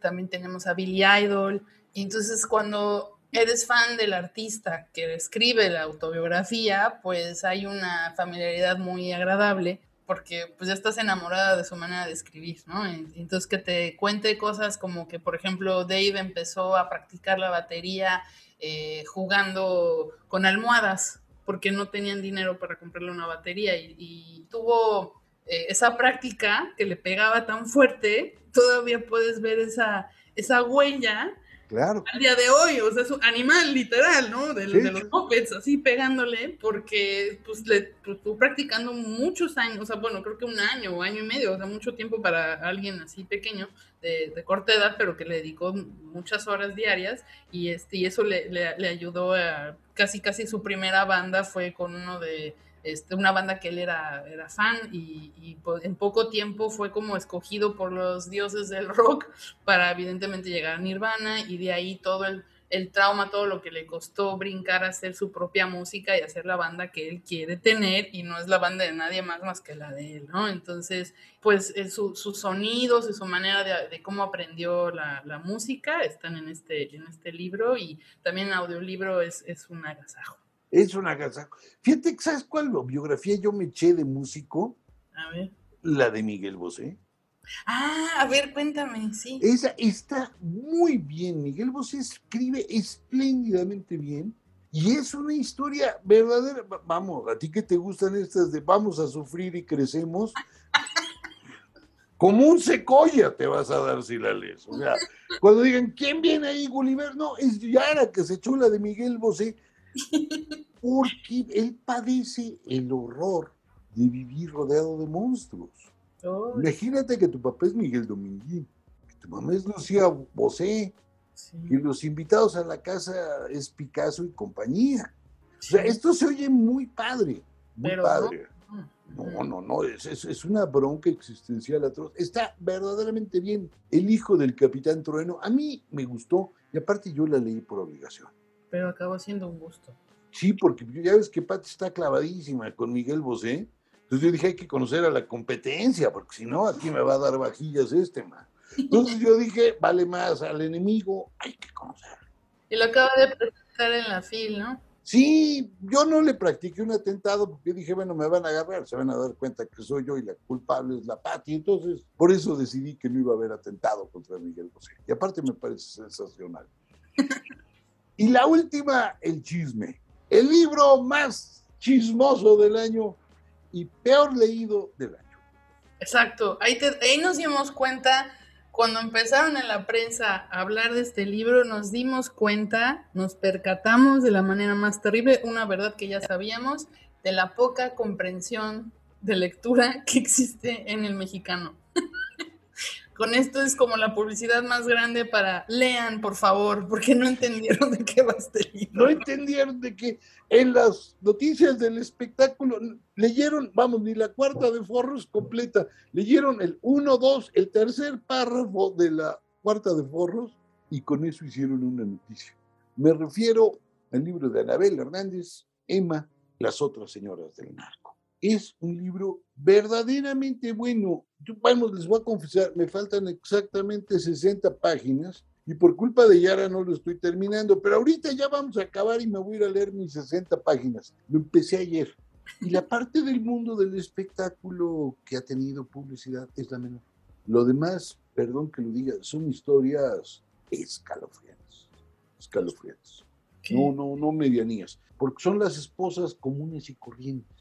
también tenemos a Billy Idol. Y entonces cuando eres fan del artista que escribe la autobiografía, pues hay una familiaridad muy agradable porque pues ya estás enamorada de su manera de escribir, ¿no? Entonces que te cuente cosas como que, por ejemplo, Dave empezó a practicar la batería eh, jugando con almohadas porque no tenían dinero para comprarle una batería y tuvo eh, esa práctica que le pegaba tan fuerte, todavía puedes ver esa, esa huella
claro.
al día de hoy, o sea, es un animal literal, ¿no? De, sí. de los mopeds, así pegándole, porque pues le pues, estuvo practicando muchos años, o sea, bueno, creo que un año o año y medio, o sea, mucho tiempo para alguien así pequeño, de, de corta edad, pero que le dedicó muchas horas diarias, y, este, y eso le, le, le ayudó a, casi, casi su primera banda fue con uno de este, una banda que él era, fan y, en poco tiempo fue como escogido por los dioses del rock para evidentemente llegar a Nirvana y de ahí todo el, trauma, todo lo que le costó brincar a hacer su propia música y hacer la banda que él quiere tener y no es la banda de nadie más más que la de él, ¿no? Entonces, pues su, sus sonidos y su manera de, cómo aprendió la, música están en este, en este libro y también el audiolibro es un agasajo.
Es un agasajo. Fíjate, ¿sabes cuál biografía yo me eché de músico?
A ver.
La de Miguel Bosé.
Ah, a ver, cuéntame, sí.
Esa está muy bien. Miguel Bosé escribe espléndidamente bien. Y es una historia verdadera. Vamos, a ti que te gustan estas de vamos a sufrir y crecemos. Como un secoya te vas a dar si la lees. O sea, cuando digan, ¿quién viene ahí, Gulliver? No, es Yara que se echó la de Miguel Bosé porque él padece el horror de vivir rodeado de monstruos. Oh. Imagínate que tu papá es Miguel Dominguín, que tu mamá es Lucía Bosé, sí. que los invitados a la casa es Picasso y compañía. Sí. O sea, esto se oye muy padre, muy Pero padre. No. No, no, no, es, es, es, una bronca existencial atroz. Está verdaderamente bien. El hijo del Capitán Trueno, a mí me gustó y aparte yo la leí por obligación.
Pero acabó siendo un gusto.
Sí, porque ya ves que Pati está clavadísima con Miguel Bosé. Entonces yo dije, hay que conocer a la competencia, porque si no, aquí me va a dar vajillas este, man. Entonces yo dije, vale más al enemigo, hay que conocer.
Y lo acaba de presentar en la FIL, ¿no?
Sí, yo no le practiqué un atentado porque dije, bueno, me van a agarrar, se van a dar cuenta que soy yo y la culpable es la Pati. Entonces, por eso decidí que no iba a haber atentado contra Miguel José. Y aparte me parece sensacional. y la última, el chisme. El libro más chismoso del año y peor leído del año.
Exacto, ahí, nos dimos cuenta, cuando empezaron en la prensa a hablar de este libro, nos dimos cuenta, nos percatamos de la manera más terrible, una verdad que ya sabíamos, de la poca comprensión de lectura que existe en el mexicano. Con esto es como la publicidad más grande para lean, por favor, porque no entendieron de qué va este.
No entendieron de que en las noticias del espectáculo leyeron, vamos, ni la cuarta de Forros completa, leyeron el 1, 2, el tercer párrafo de la cuarta de Forros y con eso hicieron una noticia. Me refiero al libro de Anabel Hernández, Emma, las otras señoras del narco. Es un libro verdaderamente bueno. Yo, vamos, les voy a confesar, me faltan exactamente 60 páginas y por culpa de Yara no lo estoy terminando, pero ahorita ya vamos a acabar y me voy a ir a leer mis 60 páginas. Lo empecé ayer. Y la parte del mundo del espectáculo que ha tenido publicidad es la menor. Lo demás, perdón que lo diga, son historias escalofriantes. Escalofriantes. No, no, no medianías, porque son las esposas comunes y corrientes.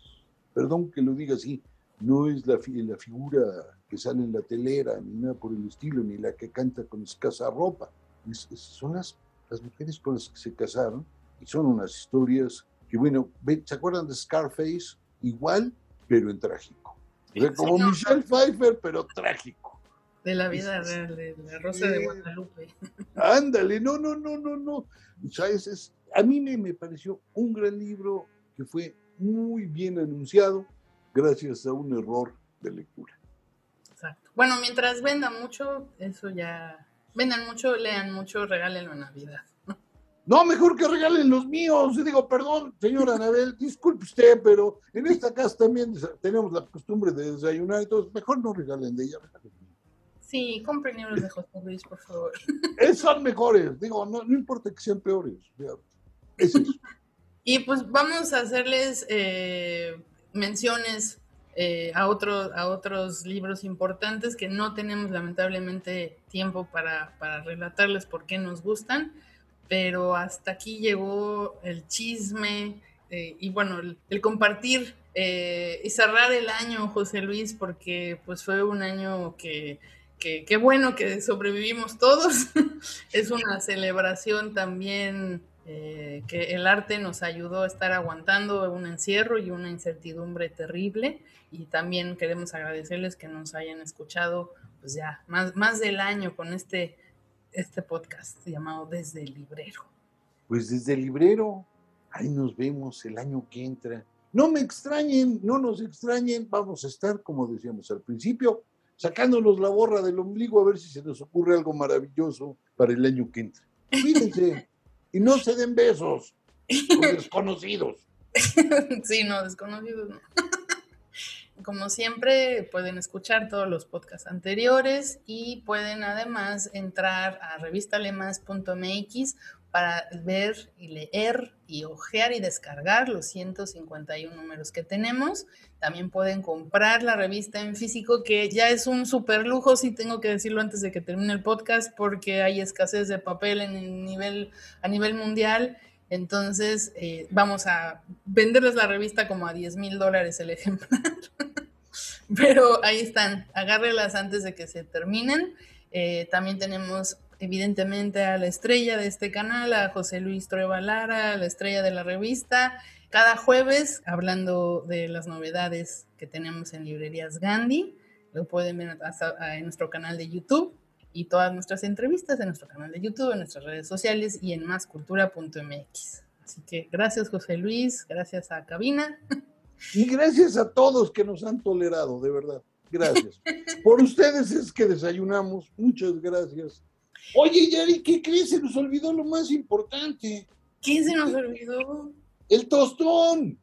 Perdón que lo diga así, no es la, fi- la figura que sale en la telera, ni nada por el estilo, ni la que canta con escasa ropa. Es- es- son las, las mujeres con las que se casaron y son unas historias que, bueno, ¿se acuerdan de Scarface? Igual, pero en trágico. O sea, como
no.
Michelle Pfeiffer, pero trágico.
De la vida real, de la Rosa de Guadalupe.
Ándale, no, no, no, no, no. O sea, es- a mí me, me pareció un gran libro que fue muy bien anunciado gracias a un error de lectura.
Exacto. Bueno, mientras vendan mucho, eso ya. Vendan mucho, lean mucho, regálenlo en Navidad.
No, mejor que regalen los míos. Yo digo, perdón, señora Anabel, disculpe usted, pero en esta casa también tenemos la costumbre de desayunar, entonces mejor no regalen de ella.
Sí, compren libros de José Luis, por favor.
Esos son mejores, digo, no, no importa que sean peores. es eso.
Y pues vamos a hacerles eh, menciones eh, a, otros a otros libros importantes que no tenemos lamentablemente tiempo para, para relatarles por qué nos gustan, pero hasta aquí llegó el chisme eh, y bueno, el, compartir y cerrar el año, José Luis, porque pues fue un año que, que, qué bueno que sobrevivimos todos. es una celebración también eh, que el arte nos ayudó a estar aguantando un encierro y una incertidumbre terrible. Y también queremos agradecerles que nos hayan escuchado, pues ya, más, más del año con este, este podcast llamado Desde el Librero.
Pues desde el librero, ahí nos vemos el año que entra. No me extrañen, no nos extrañen, vamos a estar, como decíamos al principio, sacándonos la borra del ombligo a ver si se nos ocurre algo maravilloso para el año que entra. Cuídense y no se den besos con desconocidos.
sí, no, desconocidos no. Como siempre, pueden escuchar todos los podcasts anteriores y pueden además entrar a revistalemas.mx para ver y leer y ojear y descargar los 151 números que tenemos. También pueden comprar la revista en físico, que ya es un super lujo, si tengo que decirlo antes de que termine el podcast, porque hay escasez de papel en el nivel, a nivel mundial. Entonces, eh, vamos a venderles la revista como a 10 mil dólares el ejemplar. Pero ahí están, agárrelas antes de que se terminen. Eh, también tenemos, evidentemente, a la estrella de este canal, a José Luis Trueba Lara, la estrella de la revista, cada jueves hablando de las novedades que tenemos en librerías Gandhi. Lo pueden ver hasta en nuestro canal de YouTube y todas nuestras entrevistas en nuestro canal de YouTube, en nuestras redes sociales y en mascultura.mx. Así que gracias José Luis, gracias a Cabina.
Y gracias a todos que nos han tolerado, de verdad. Gracias. Por ustedes es que desayunamos. Muchas gracias. Oye, Yari, ¿qué crees? Se nos olvidó lo más importante.
¿Qué se nos olvidó?
El tostón.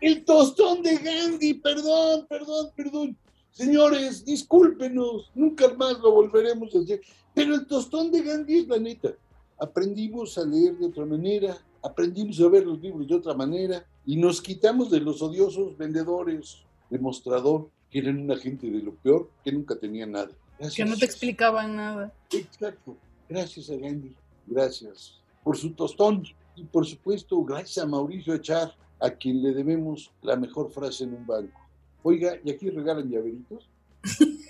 El tostón de Gandhi, perdón, perdón, perdón. Señores, discúlpenos, nunca más lo volveremos a hacer. Pero el tostón de Gandhi es la neta. Aprendimos a leer de otra manera, aprendimos a ver los libros de otra manera y nos quitamos de los odiosos vendedores de mostrador que eran una gente de lo peor que nunca tenían nada.
Que no te explicaban nada.
Exacto. Gracias a Gandhi. Gracias por su tostón. Y por supuesto, gracias a Mauricio Echar, a quien le debemos la mejor frase en un banco. Oiga, ¿y aquí regalan llaveritos?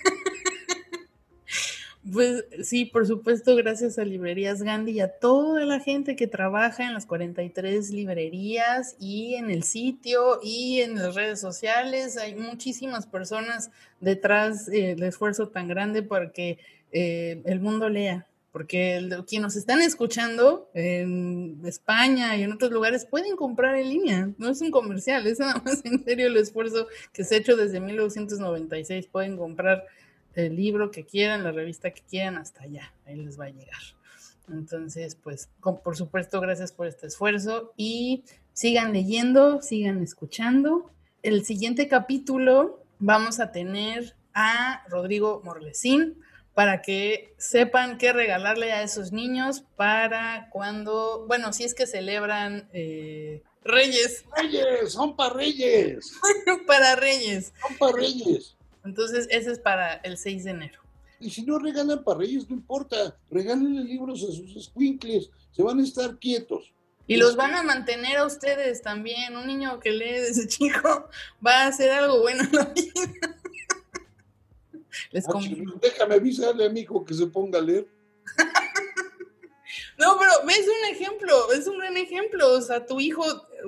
Pues sí, por supuesto, gracias a Librerías Gandhi y a toda la gente que trabaja en las 43 librerías y en el sitio y en las redes sociales. Hay muchísimas personas detrás eh, del esfuerzo tan grande para que eh, el mundo lea. Porque quienes nos están escuchando en España y en otros lugares pueden comprar en línea. No es un comercial, es nada más en serio el esfuerzo que se ha hecho desde 1996. Pueden comprar el libro que quieran, la revista que quieran, hasta allá, ahí les va a llegar. Entonces, pues, con, por supuesto, gracias por este esfuerzo y sigan leyendo, sigan escuchando. El siguiente capítulo vamos a tener a Rodrigo Morlesín para que sepan qué regalarle a esos niños para cuando, bueno, si es que celebran eh, Reyes.
Reyes, son para Reyes.
para Reyes.
Son para Reyes.
Entonces, ese es para el 6 de enero.
Y si no regalan para Reyes, no importa. Regálenle libros a sus escuincles. Se van a estar quietos.
Y los van a mantener a ustedes también. Un niño que lee desde chico va a hacer algo bueno en la vida.
Les ah, déjame avisarle a mi hijo que se ponga a leer.
No, pero es un ejemplo, es un gran ejemplo. O sea, tu hijo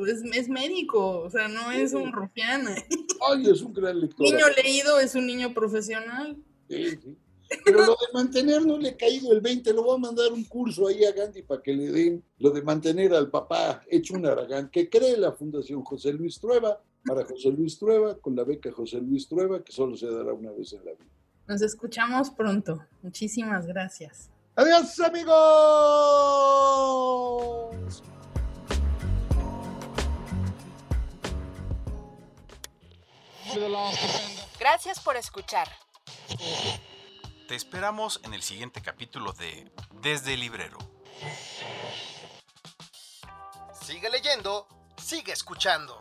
es, es médico, o sea, no es un rufián.
Ay, es un gran lector.
Niño leído es un niño profesional.
Sí, sí. Pero lo de mantener no le he caído el 20, lo voy a mandar un curso ahí a Gandhi para que le den lo de mantener al papá hecho un aragán, que cree la Fundación José Luis Trueba, para José Luis Trueba, con la beca José Luis Trueba, que solo se dará una vez en la vida.
Nos escuchamos pronto. Muchísimas gracias.
Adiós amigos.
Gracias por escuchar.
Te esperamos en el siguiente capítulo de Desde el Librero.
Sigue leyendo, sigue escuchando.